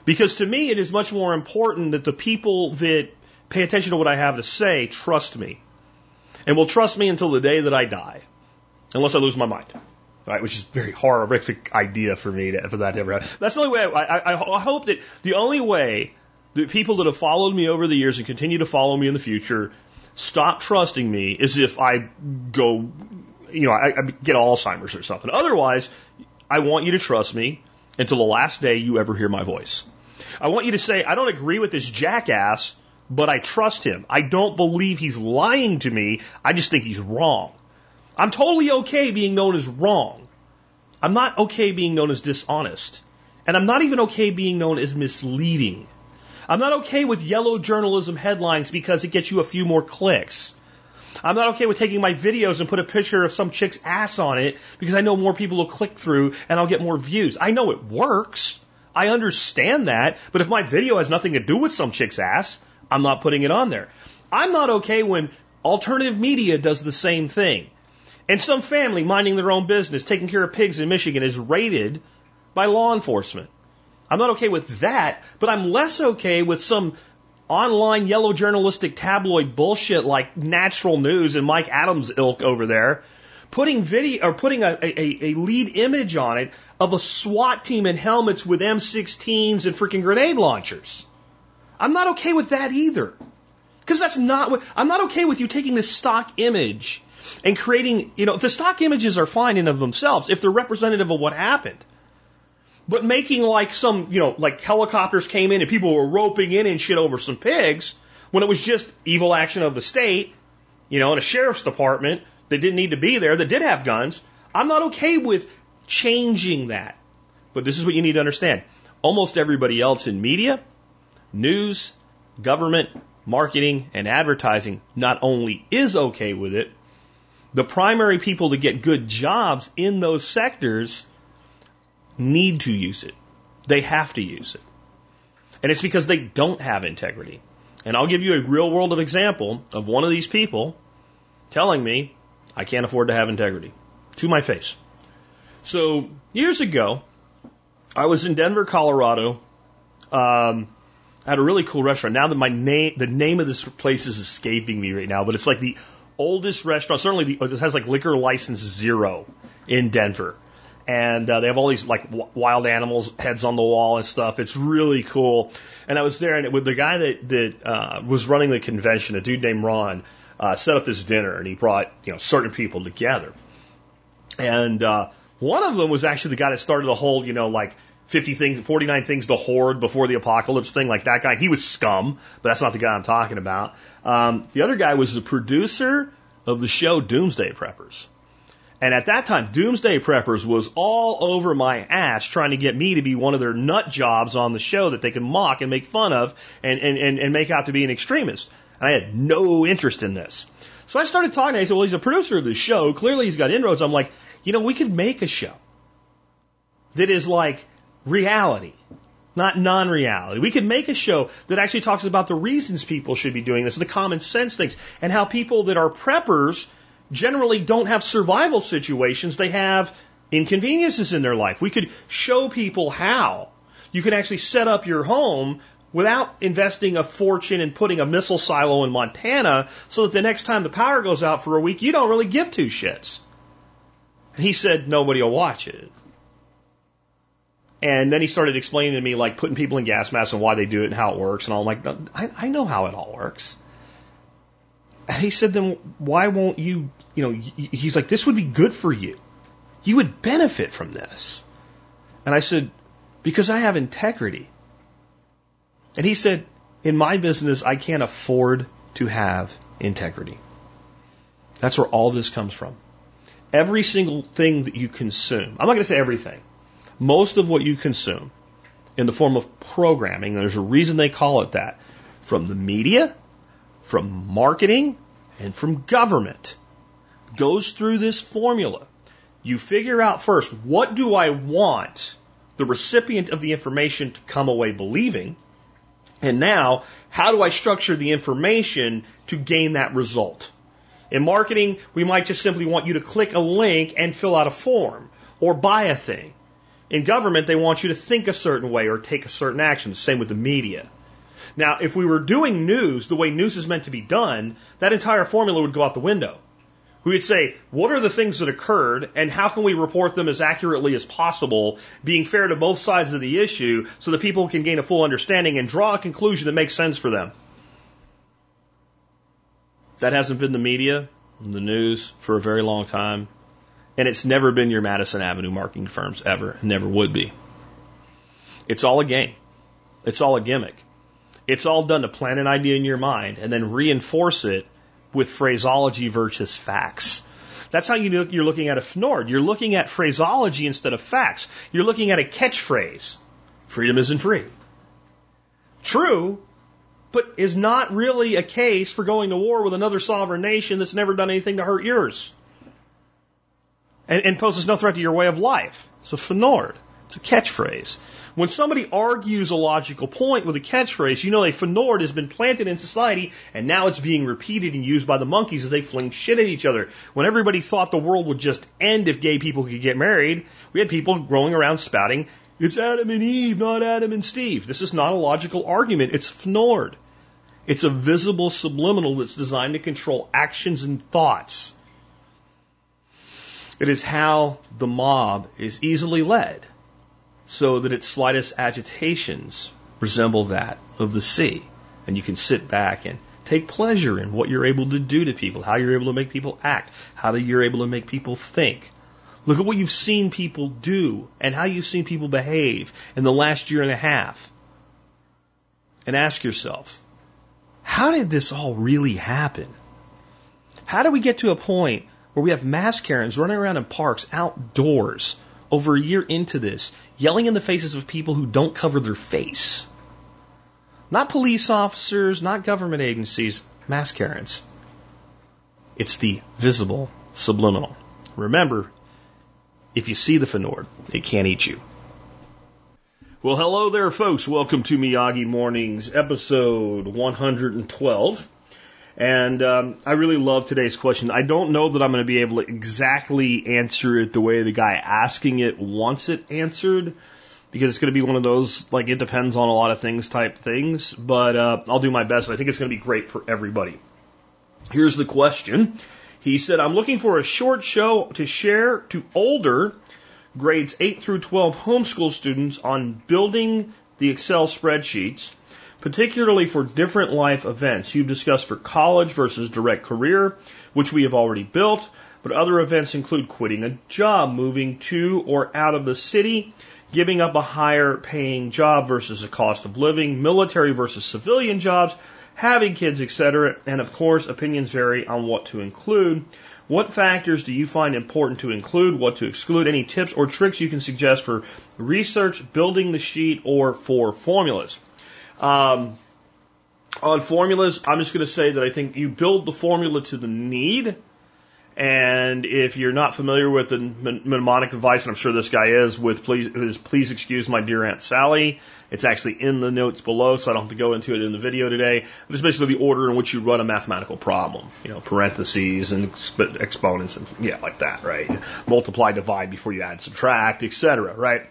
Because to me, it is much more important that the people that pay attention to what I have to say trust me. And will trust me until the day that I die. Unless I lose my mind. Right, which is a very horrific idea for me to, for that to ever happen. That's the only way. I, I, I hope that the only way that people that have followed me over the years and continue to follow me in the future stop trusting me is if I go, you know, I, I get Alzheimer's or something. Otherwise, I want you to trust me until the last day you ever hear my voice. I want you to say, I don't agree with this jackass, but I trust him. I don't believe he's lying to me. I just think he's wrong. I'm totally okay being known as wrong. I'm not okay being known as dishonest. And I'm not even okay being known as misleading. I'm not okay with yellow journalism headlines because it gets you a few more clicks. I'm not okay with taking my videos and put a picture of some chick's ass on it because I know more people will click through and I'll get more views. I know it works. I understand that, but if my video has nothing to do with some chick's ass, I'm not putting it on there. I'm not okay when alternative media does the same thing. And some family minding their own business, taking care of pigs in Michigan is raided by law enforcement. I'm not okay with that, but I'm less okay with some online yellow journalistic tabloid bullshit like Natural News and Mike Adams ilk over there, putting video or putting a, a, a lead image on it of a SWAT team in helmets with M16s and freaking grenade launchers. I'm not okay with that either. Because that's not what, I'm not okay with you taking this stock image and creating, you know, the stock images are fine in of themselves if they're representative of what happened. But making like some, you know, like helicopters came in and people were roping in and shit over some pigs when it was just evil action of the state, you know, and a sheriff's department that didn't need to be there that did have guns. I'm not okay with changing that. But this is what you need to understand. Almost everybody else in media, news, government, marketing, and advertising not only is okay with it, the primary people to get good jobs in those sectors need to use it. They have to use it. And it's because they don't have integrity. And I'll give you a real world of example of one of these people telling me I can't afford to have integrity to my face. So years ago, I was in Denver, Colorado. Um, at a really cool restaurant. Now that my name, the name of this place is escaping me right now, but it's like the oldest restaurant. Certainly, the, it has like liquor license zero in Denver and uh, they have all these like w- wild animals heads on the wall and stuff. It's really cool. And I was there, and with the guy that that uh, was running the convention, a dude named Ron, uh, set up this dinner, and he brought you know certain people together. And uh, one of them was actually the guy that started the whole you know like 50 things, 49 things to hoard before the apocalypse thing, like that guy. He was scum, but that's not the guy I'm talking about. Um, the other guy was the producer of the show Doomsday Preppers. And at that time, Doomsday Preppers was all over my ass trying to get me to be one of their nut jobs on the show that they can mock and make fun of and, and, and, and make out to be an extremist. And I had no interest in this. So I started talking. to him. I said, well, he's a producer of the show. Clearly he's got inroads. I'm like, you know, we could make a show that is like reality, not non-reality. We could make a show that actually talks about the reasons people should be doing this, the common sense things, and how people that are preppers – generally don't have survival situations, they have inconveniences in their life. We could show people how you can actually set up your home without investing a fortune in putting a missile silo in Montana so that the next time the power goes out for a week, you don't really give two shits. And he said, nobody will watch it. And then he started explaining to me, like, putting people in gas masks and why they do it and how it works. And I'm like, I, I know how it all works. He said, then why won't you, you know, he's like, this would be good for you. You would benefit from this. And I said, because I have integrity. And he said, in my business, I can't afford to have integrity. That's where all this comes from. Every single thing that you consume, I'm not going to say everything, most of what you consume in the form of programming, there's a reason they call it that, from the media, from marketing and from government goes through this formula. You figure out first, what do I want the recipient of the information to come away believing? And now, how do I structure the information to gain that result? In marketing, we might just simply want you to click a link and fill out a form or buy a thing. In government, they want you to think a certain way or take a certain action. The same with the media. Now, if we were doing news the way news is meant to be done, that entire formula would go out the window. We would say, what are the things that occurred and how can we report them as accurately as possible, being fair to both sides of the issue so that people can gain a full understanding and draw a conclusion that makes sense for them. That hasn't been the media, the news for a very long time. And it's never been your Madison Avenue marketing firms ever. never would be. It's all a game. It's all a gimmick. It's all done to plant an idea in your mind and then reinforce it with phraseology versus facts. That's how you you're looking at a FNORD. You're looking at phraseology instead of facts. You're looking at a catchphrase. Freedom isn't free. True, but is not really a case for going to war with another sovereign nation that's never done anything to hurt yours. And, and poses no threat to your way of life. It's a FNORD. It's a catchphrase. When somebody argues a logical point with a catchphrase, you know a fnord has been planted in society and now it's being repeated and used by the monkeys as they fling shit at each other. When everybody thought the world would just end if gay people could get married, we had people going around spouting, it's Adam and Eve, not Adam and Steve. This is not a logical argument. It's fnord. It's a visible subliminal that's designed to control actions and thoughts. It is how the mob is easily led so that its slightest agitations resemble that of the sea. And you can sit back and take pleasure in what you're able to do to people, how you're able to make people act, how you're able to make people think. Look at what you've seen people do and how you've seen people behave in the last year and a half. And ask yourself, how did this all really happen? How do we get to a point where we have mass Karens running around in parks outdoors over a year into this, yelling in the faces of people who don't cover their face. Not police officers, not government agencies, mass Karens. It's the visible subliminal. Remember, if you see the fnord, it can't eat you. Well, hello there, folks. Welcome to Miyagi Mornings, episode 112. And um, I really love today's question. I don't know that I'm going to be able to exactly answer it the way the guy asking it wants it answered, because it's going to be one of those like it depends on a lot of things type things. But uh, I'll do my best. I think it's going to be great for everybody. Here's the question. He said, "I'm looking for a short show to share to older grades 8 through 12 homeschool students on building the Excel spreadsheets." Particularly for different life events. You've discussed for college versus direct career, which we have already built, but other events include quitting a job, moving to or out of the city, giving up a higher paying job versus a cost of living, military versus civilian jobs, having kids, etc. And of course, opinions vary on what to include. What factors do you find important to include, what to exclude? Any tips or tricks you can suggest for research, building the sheet, or for formulas? Um, on formulas, I'm just going to say that I think you build the formula to the need. And if you're not familiar with the mnemonic device, and I'm sure this guy is, with please, please excuse my dear Aunt Sally, it's actually in the notes below, so I don't have to go into it in the video today. It's basically the order in which you run a mathematical problem. You know, parentheses and exponents and yeah, like that, right? Multiply, divide before you add, subtract, etc., right?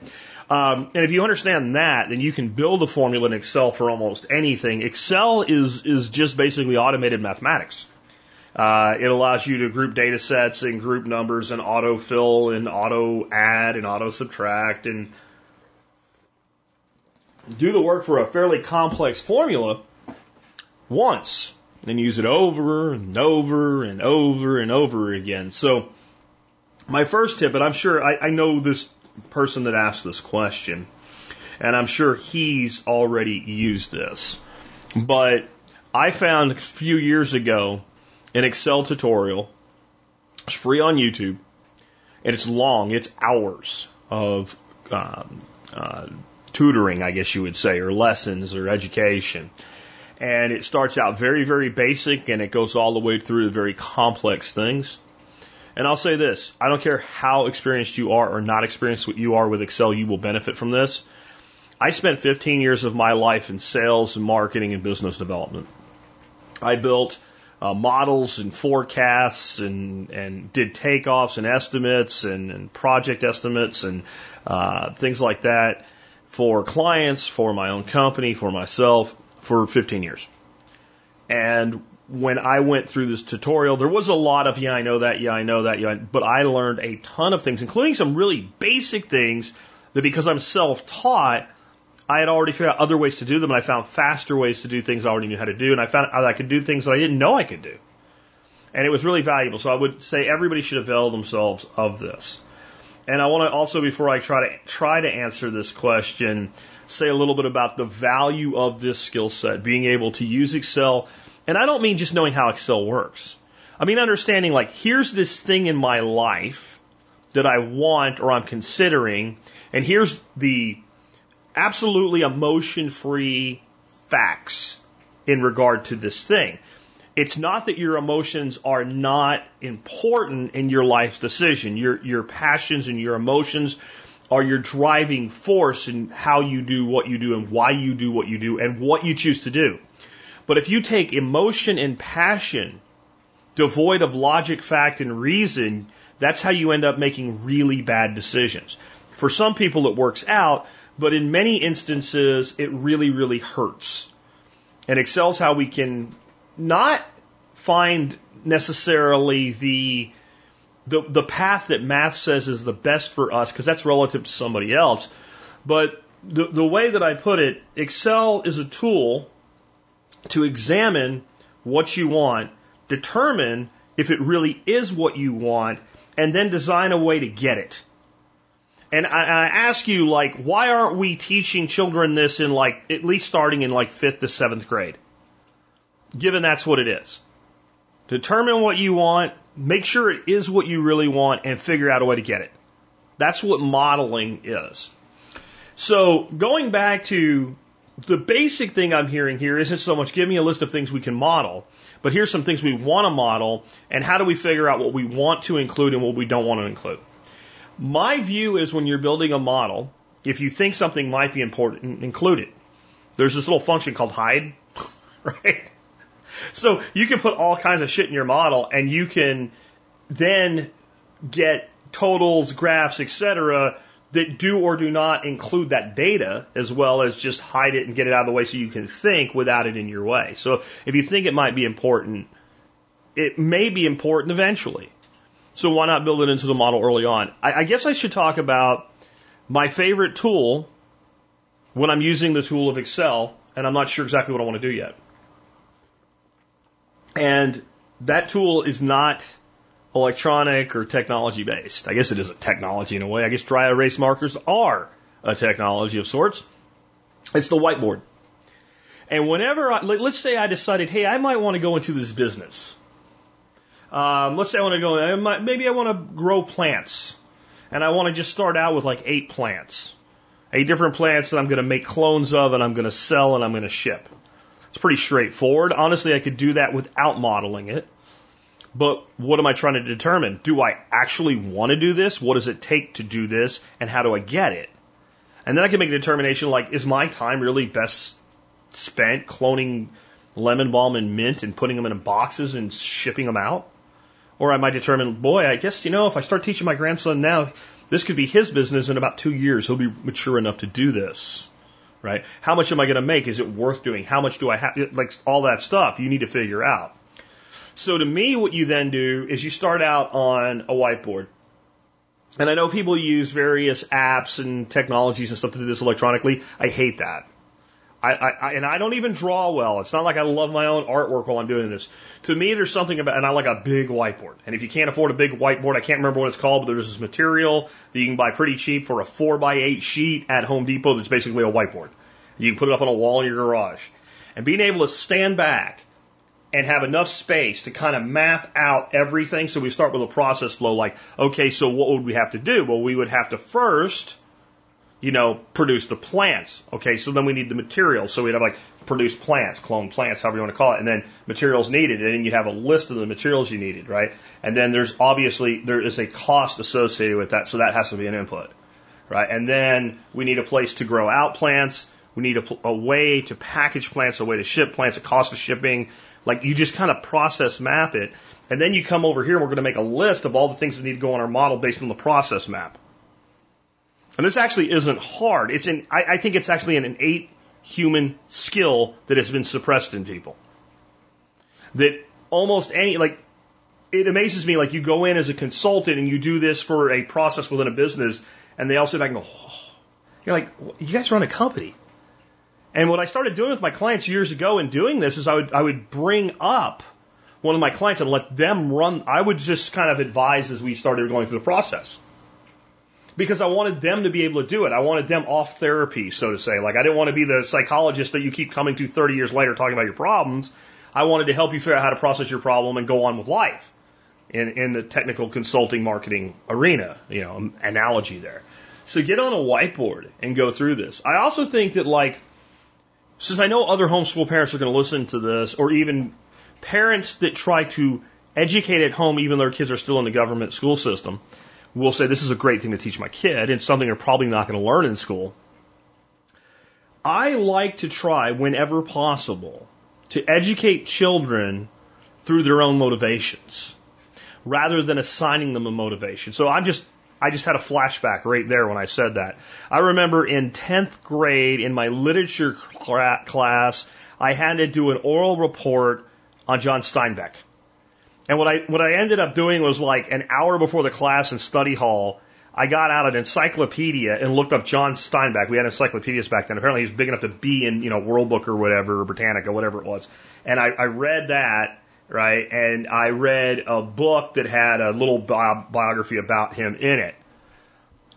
Um, and if you understand that, then you can build a formula in Excel for almost anything. Excel is is just basically automated mathematics. Uh, it allows you to group data sets and group numbers and auto fill and auto add and auto subtract and do the work for a fairly complex formula once and use it over and over and over and over again. So my first tip, and I'm sure I, I know this person that asked this question, and I'm sure he's already used this. But I found a few years ago an Excel tutorial. It's free on YouTube, and it's long. It's hours of um, uh, tutoring, I guess you would say, or lessons or education. And it starts out very, very basic, and it goes all the way through the very complex things. And I'll say this I don't care how experienced you are or not experienced what you are with Excel, you will benefit from this. I spent 15 years of my life in sales and marketing and business development. I built uh, models and forecasts and, and did takeoffs and estimates and, and project estimates and uh, things like that for clients, for my own company, for myself for 15 years. And when I went through this tutorial, there was a lot of, yeah, I know that, yeah, I know that, yeah, but I learned a ton of things, including some really basic things that because I'm self taught, I had already figured out other ways to do them, and I found faster ways to do things I already knew how to do, and I found out I could do things that I didn't know I could do. And it was really valuable. So I would say everybody should avail themselves of this. And I want to also, before I try to try to answer this question, say a little bit about the value of this skill set, being able to use Excel and I don't mean just knowing how Excel works. I mean understanding like, here's this thing in my life that I want or I'm considering, and here's the absolutely emotion free facts in regard to this thing. It's not that your emotions are not important in your life's decision. Your, your passions and your emotions are your driving force in how you do what you do and why you do what you do and what you choose to do. But if you take emotion and passion devoid of logic, fact, and reason, that's how you end up making really bad decisions. For some people, it works out, but in many instances, it really, really hurts. And Excel's how we can not find necessarily the the, the path that math says is the best for us, because that's relative to somebody else. But the, the way that I put it, Excel is a tool to examine what you want, determine if it really is what you want, and then design a way to get it. And I, I ask you, like, why aren't we teaching children this in like, at least starting in like fifth to seventh grade? Given that's what it is. Determine what you want, make sure it is what you really want, and figure out a way to get it. That's what modeling is. So going back to the basic thing I'm hearing here isn't so much give me a list of things we can model, but here's some things we want to model, and how do we figure out what we want to include and what we don't want to include. My view is when you're building a model, if you think something might be important, include it. There's this little function called hide, <laughs> right? So you can put all kinds of shit in your model and you can then get totals, graphs, etc that do or do not include that data as well as just hide it and get it out of the way so you can think without it in your way. So if you think it might be important, it may be important eventually. So why not build it into the model early on? I, I guess I should talk about my favorite tool when I'm using the tool of Excel, and I'm not sure exactly what I want to do yet. And that tool is not electronic or technology based. I guess it is a technology in a way. I guess dry erase markers are a technology of sorts. It's the whiteboard. And whenever, I, let's say I decided, hey, I might want to go into this business. Um, let's say I want to go, maybe I want to grow plants. And I want to just start out with like eight plants. Eight different plants that I'm going to make clones of and I'm going to sell and I'm going to ship. It's pretty straightforward. Honestly, I could do that without modeling it. But what am I trying to determine? Do I actually want to do this? What does it take to do this? And how do I get it? And then I can make a determination like, is my time really best spent cloning lemon balm and mint and putting them in boxes and shipping them out? Or I might determine, boy, I guess, you know, if I start teaching my grandson now, this could be his business in about two years. He'll be mature enough to do this. Right? How much am I going to make? Is it worth doing? How much do I have? Like all that stuff you need to figure out. So to me, what you then do is you start out on a whiteboard. And I know people use various apps and technologies and stuff to do this electronically. I hate that. I, I, and I don't even draw well. It's not like I love my own artwork while I'm doing this. To me, there's something about, and I like a big whiteboard. And if you can't afford a big whiteboard, I can't remember what it's called, but there's this material that you can buy pretty cheap for a four by eight sheet at Home Depot that's basically a whiteboard. You can put it up on a wall in your garage. And being able to stand back and have enough space to kind of map out everything. So we start with a process flow like, okay, so what would we have to do? Well, we would have to first, you know, produce the plants. Okay, so then we need the materials. So we'd have like produce plants, clone plants, however you want to call it, and then materials needed. And then you'd have a list of the materials you needed, right? And then there's obviously, there is a cost associated with that. So that has to be an input, right? And then we need a place to grow out plants. We need a, a way to package plants, a way to ship plants, a cost of shipping, like you just kind of process map it. And then you come over here and we're going to make a list of all the things that need to go on our model based on the process map. And this actually isn't hard. It's in, I, I think it's actually an innate human skill that has been suppressed in people. That almost any, like, it amazes me, like you go in as a consultant and you do this for a process within a business and they all sit back and go, oh. you're like, you guys run a company. And what I started doing with my clients years ago in doing this is I would, I would bring up one of my clients and let them run. I would just kind of advise as we started going through the process. Because I wanted them to be able to do it. I wanted them off therapy, so to say. Like I didn't want to be the psychologist that you keep coming to 30 years later talking about your problems. I wanted to help you figure out how to process your problem and go on with life in, in the technical consulting marketing arena, you know, analogy there. So get on a whiteboard and go through this. I also think that like, since I know other homeschool parents are going to listen to this, or even parents that try to educate at home even though their kids are still in the government school system, will say this is a great thing to teach my kid and something they're probably not going to learn in school. I like to try whenever possible to educate children through their own motivations rather than assigning them a motivation. So I'm just I just had a flashback right there when I said that. I remember in 10th grade in my literature class, I had to do an oral report on John Steinbeck. And what I, what I ended up doing was like an hour before the class in study hall, I got out an encyclopedia and looked up John Steinbeck. We had encyclopedias back then. Apparently he was big enough to be in, you know, World Book or whatever, or Britannica, whatever it was. And I, I read that, right? And I read a book that had a little bi- biography about him in it.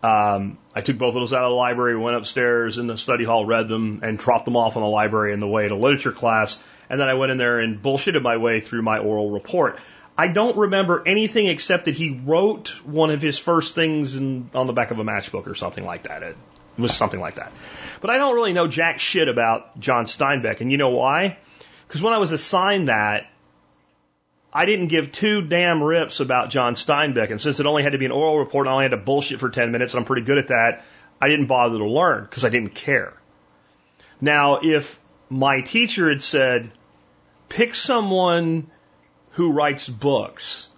Um, I took both of those out of the library, went upstairs in the study hall, read them, and dropped them off in the library in the way to literature class. And then I went in there and bullshitted my way through my oral report. I don't remember anything except that he wrote one of his first things in, on the back of a matchbook or something like that. It was something like that. But I don't really know jack shit about John Steinbeck. And you know why? Because when I was assigned that, I didn't give two damn rips about John Steinbeck. And since it only had to be an oral report and I only had to bullshit for 10 minutes, and I'm pretty good at that, I didn't bother to learn because I didn't care. Now, if my teacher had said, pick someone who writes books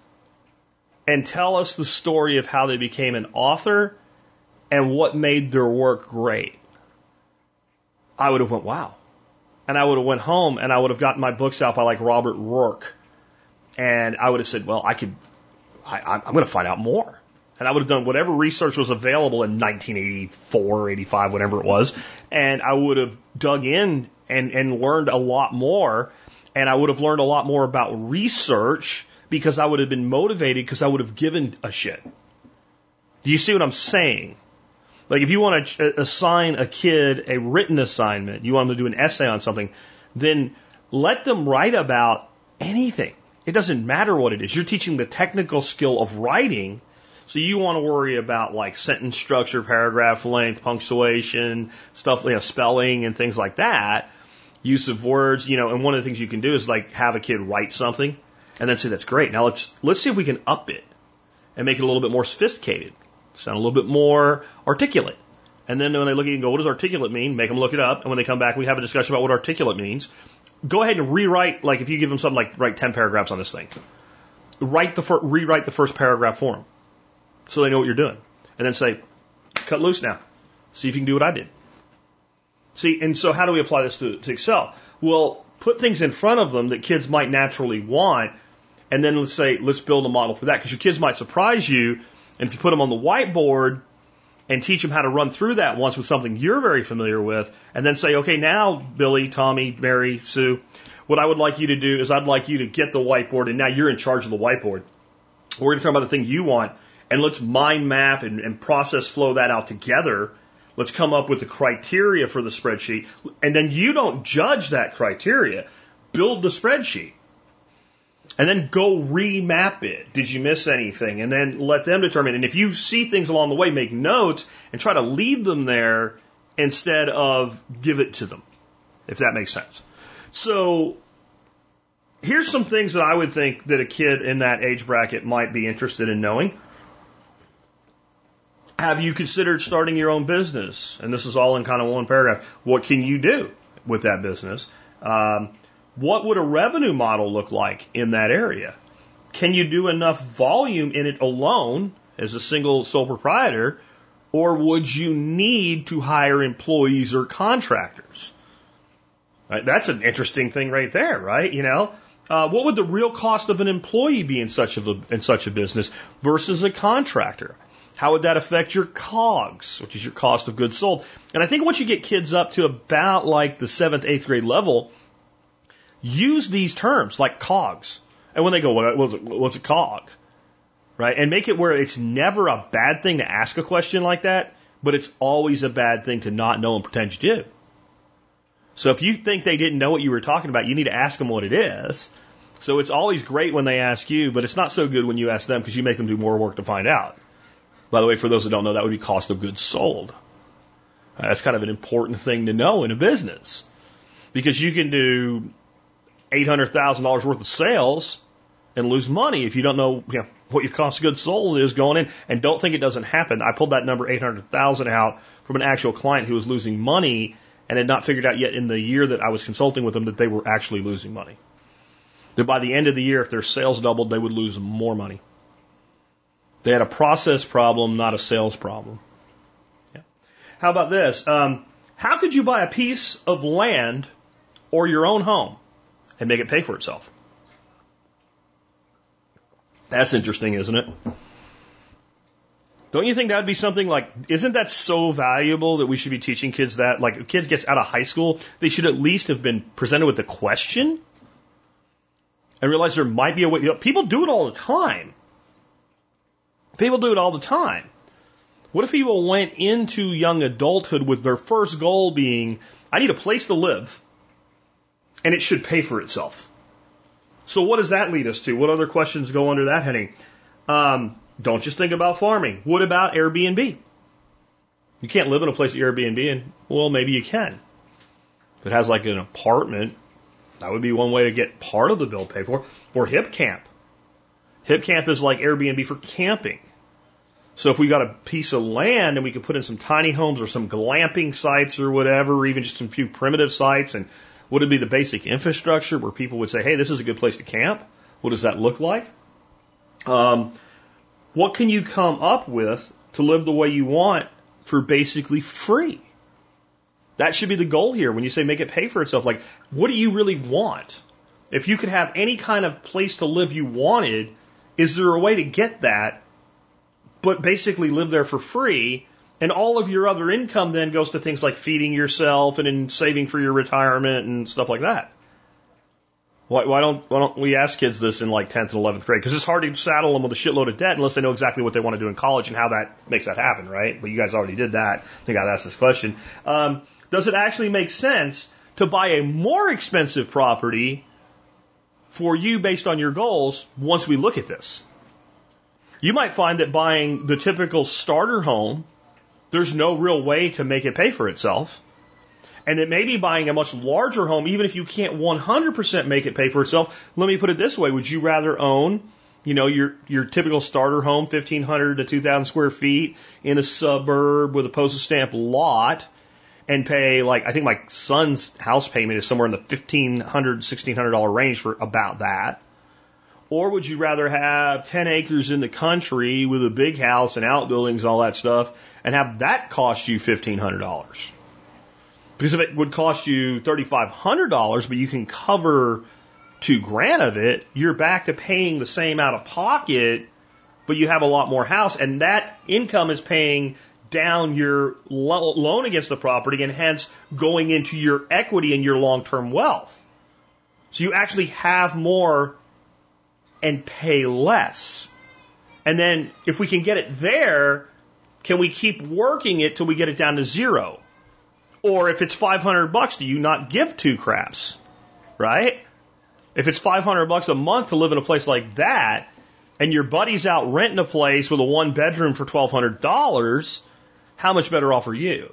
and tell us the story of how they became an author and what made their work great. I would have went, wow. And I would have went home and I would have gotten my books out by like Robert Ruark. And I would have said, well, I could, I, I'm going to find out more. And I would have done whatever research was available in 1984, 85, whatever it was. And I would have dug in and, and learned a lot more and I would have learned a lot more about research because I would have been motivated because I would have given a shit. Do you see what I'm saying? Like if you want to uh, assign a kid a written assignment, you want them to do an essay on something, then let them write about anything. It doesn't matter what it is. You're teaching the technical skill of writing. So you want to worry about like sentence structure, paragraph length, punctuation, stuff, you know, spelling and things like that use of words, you know, and one of the things you can do is like have a kid write something and then say that's great. Now let's let's see if we can up it and make it a little bit more sophisticated, sound a little bit more articulate. And then when they look at it and go, what does articulate mean? Make them look it up. And when they come back, we have a discussion about what articulate means. Go ahead and rewrite, like if you give them something like write 10 paragraphs on this thing, write the fir- rewrite the first paragraph for them so they know what you're doing. And then say, cut loose now. See if you can do what I did. See, and so how do we apply this to, to Excel? Well, put things in front of them that kids might naturally want, and then let's say, let's build a model for that, because your kids might surprise you, and if you put them on the whiteboard and teach them how to run through that once with something you're very familiar with, and then say, okay, now, Billy, Tommy, Mary, Sue, what I would like you to do is I'd like you to get the whiteboard, and now you're in charge of the whiteboard. We're going to talk about the thing you want, and let's mind map and, and process flow that out together Let's come up with the criteria for the spreadsheet. And then you don't judge that criteria. Build the spreadsheet. And then go remap it. Did you miss anything? And then let them determine. And if you see things along the way, make notes and try to lead them there instead of give it to them. If that makes sense. So here's some things that I would think that a kid in that age bracket might be interested in knowing. Have you considered starting your own business? And this is all in kind of one paragraph. What can you do with that business? Um, what would a revenue model look like in that area? Can you do enough volume in it alone as a single sole proprietor, or would you need to hire employees or contractors? Right, that's an interesting thing right there, right? You know, uh, what would the real cost of an employee be in such a in such a business versus a contractor? How would that affect your COGS, which is your cost of goods sold? And I think once you get kids up to about like the seventh, eighth grade level, use these terms like COGS. And when they go, what's a, what's a COG? Right? And make it where it's never a bad thing to ask a question like that, but it's always a bad thing to not know and pretend you do. So if you think they didn't know what you were talking about, you need to ask them what it is. So it's always great when they ask you, but it's not so good when you ask them because you make them do more work to find out. By the way, for those that don't know, that would be cost of goods sold. That's kind of an important thing to know in a business because you can do $800,000 worth of sales and lose money if you don't know you know, what your cost of goods sold is going in. And don't think it doesn't happen. I pulled that number 800,000 out from an actual client who was losing money and had not figured out yet in the year that I was consulting with them that they were actually losing money. That by the end of the year, if their sales doubled, they would lose more money. They had a process problem, not a sales problem. Yeah. How about this? Um, how could you buy a piece of land or your own home and make it pay for itself? That's interesting, isn't it? Don't you think that'd be something like, isn't that so valuable that we should be teaching kids that? Like, if kids gets out of high school, they should at least have been presented with the question and realize there might be a way. You know, people do it all the time. People do it all the time. What if people went into young adulthood with their first goal being, I need a place to live and it should pay for itself? So what does that lead us to? What other questions go under that heading? Um, don't just think about farming. What about Airbnb? You can't live in a place at Airbnb and, well, maybe you can. If it has like an apartment, that would be one way to get part of the bill paid for. Or Hip Camp. Hip Camp is like Airbnb for camping. So if we got a piece of land and we could put in some tiny homes or some glamping sites or whatever, or even just some few primitive sites, and would it be the basic infrastructure where people would say, hey, this is a good place to camp? What does that look like? Um, what can you come up with to live the way you want for basically free? That should be the goal here when you say make it pay for itself. Like, what do you really want? If you could have any kind of place to live you wanted, is there a way to get that, but basically live there for free? And all of your other income then goes to things like feeding yourself and in saving for your retirement and stuff like that. Why, why, don't, why don't we ask kids this in like 10th and 11th grade? Because it's hard to saddle them with a shitload of debt unless they know exactly what they want to do in college and how that makes that happen, right? But you guys already did that. I think I'd ask this question. Um, does it actually make sense to buy a more expensive property for you based on your goals once we look at this? You might find that buying the typical starter home, there's no real way to make it pay for itself. And it may be buying a much larger home, even if you can't 100% make it pay for itself. Let me put it this way. Would you rather own, you know, your, your typical starter home, 1500 to 2000 square feet in a suburb with a postage stamp lot and pay like I think my son's house payment is somewhere in the fifteen hundred, sixteen hundred dollar range for about that. Or would you rather have ten acres in the country with a big house and outbuildings and all that stuff, and have that cost you fifteen hundred dollars? Because if it would cost you thirty five hundred dollars, but you can cover two grand of it, you're back to paying the same out of pocket, but you have a lot more house, and that income is paying down your lo- loan against the property and hence going into your equity and your long term wealth. So you actually have more and pay less. And then if we can get it there, can we keep working it till we get it down to zero? Or if it's 500 bucks, do you not give two craps? Right? If it's 500 bucks a month to live in a place like that, and your buddy's out renting a place with a one bedroom for $1,200, how much better off are you?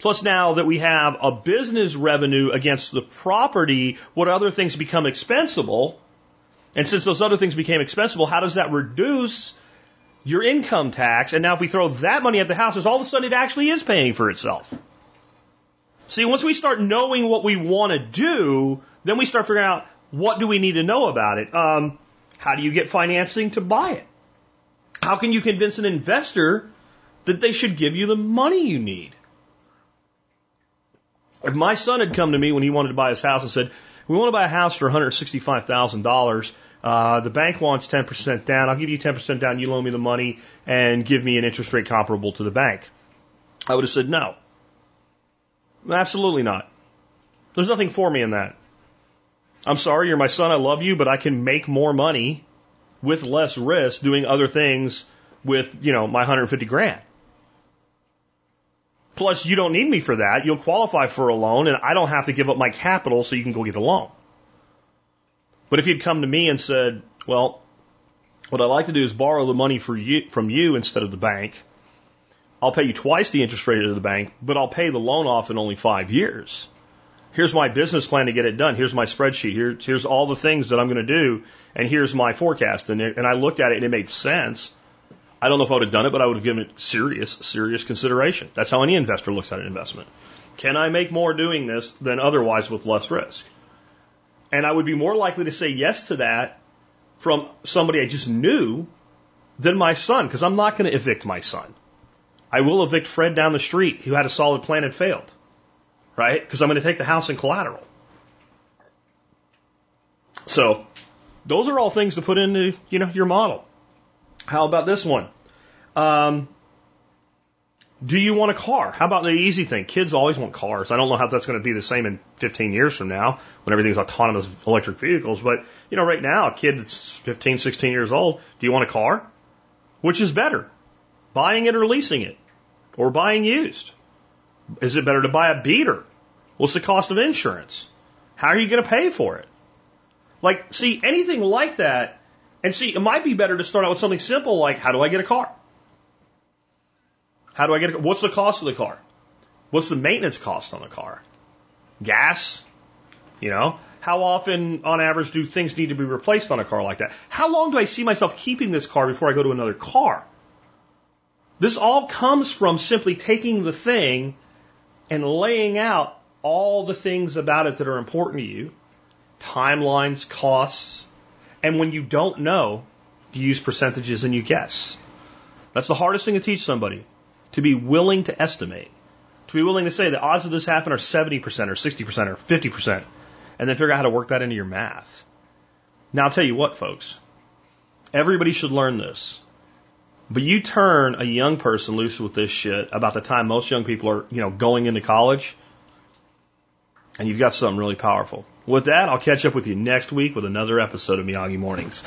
Plus, now that we have a business revenue against the property, what other things become expensible? And since those other things became expensible, how does that reduce your income tax? And now, if we throw that money at the houses, all of a sudden it actually is paying for itself. See, once we start knowing what we want to do, then we start figuring out what do we need to know about it. Um, how do you get financing to buy it? How can you convince an investor that they should give you the money you need. If my son had come to me when he wanted to buy his house and said, we want to buy a house for $165,000. Uh, the bank wants 10% down. I'll give you 10% down. You loan me the money and give me an interest rate comparable to the bank. I would have said no. Absolutely not. There's nothing for me in that. I'm sorry, you're my son. I love you, but I can make more money with less risk doing other things with, you know, my 150 grand. Plus, you don't need me for that. You'll qualify for a loan, and I don't have to give up my capital so you can go get the loan. But if you'd come to me and said, well, what I'd like to do is borrow the money for you, from you instead of the bank. I'll pay you twice the interest rate of the bank, but I'll pay the loan off in only five years. Here's my business plan to get it done. Here's my spreadsheet. Here, here's all the things that I'm going to do, and here's my forecast. And, it, and I looked at it and it made sense. I don't know if I would have done it, but I would have given it serious, serious consideration. That's how any investor looks at an investment. Can I make more doing this than otherwise with less risk? And I would be more likely to say yes to that from somebody I just knew than my son, because I'm not going to evict my son. I will evict Fred down the street who had a solid plan and failed, right? Because I'm going to take the house in collateral. So, those are all things to put into you know your model. How about this one? Um, do you want a car? How about the easy thing? Kids always want cars. I don't know how that's going to be the same in 15 years from now when everything's autonomous electric vehicles. But, you know, right now, a kid that's 15, 16 years old, do you want a car? Which is better? Buying it or leasing it? Or buying used? Is it better to buy a beater? What's the cost of insurance? How are you going to pay for it? Like, see, anything like that, and see, it might be better to start out with something simple like, how do I get a car? How do I get a, what's the cost of the car? What's the maintenance cost on the car? Gas? You know? How often, on average, do things need to be replaced on a car like that? How long do I see myself keeping this car before I go to another car? This all comes from simply taking the thing and laying out all the things about it that are important to you, timelines, costs, and when you don't know, you use percentages and you guess. That's the hardest thing to teach somebody to be willing to estimate, to be willing to say the odds of this happen are 70% or 60% or 50%, and then figure out how to work that into your math. Now, I'll tell you what, folks, everybody should learn this. But you turn a young person loose with this shit about the time most young people are, you know, going into college, and you've got something really powerful. With that, I'll catch up with you next week with another episode of Miyagi Mornings.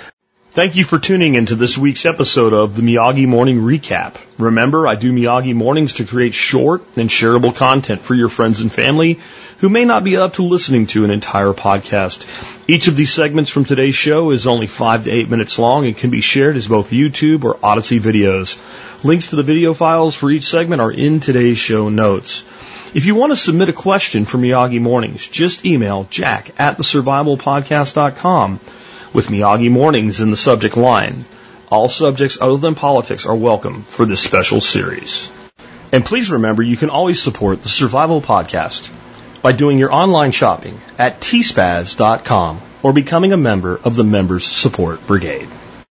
Thank you for tuning into this week's episode of the Miyagi Morning Recap. Remember, I do Miyagi Mornings to create short and shareable content for your friends and family who may not be up to listening to an entire podcast. Each of these segments from today's show is only five to eight minutes long and can be shared as both YouTube or Odysee videos. Links to the video files for each segment are in today's show notes. If you want to submit a question for Miyagi Mornings, just email jack at thesurvivalpodcast.com with Miyagi Mornings in the subject line. All subjects other than politics are welcome for this special series. And please remember you can always support the Survival Podcast by doing your online shopping at tspaz.com or becoming a member of the Members Support Brigade.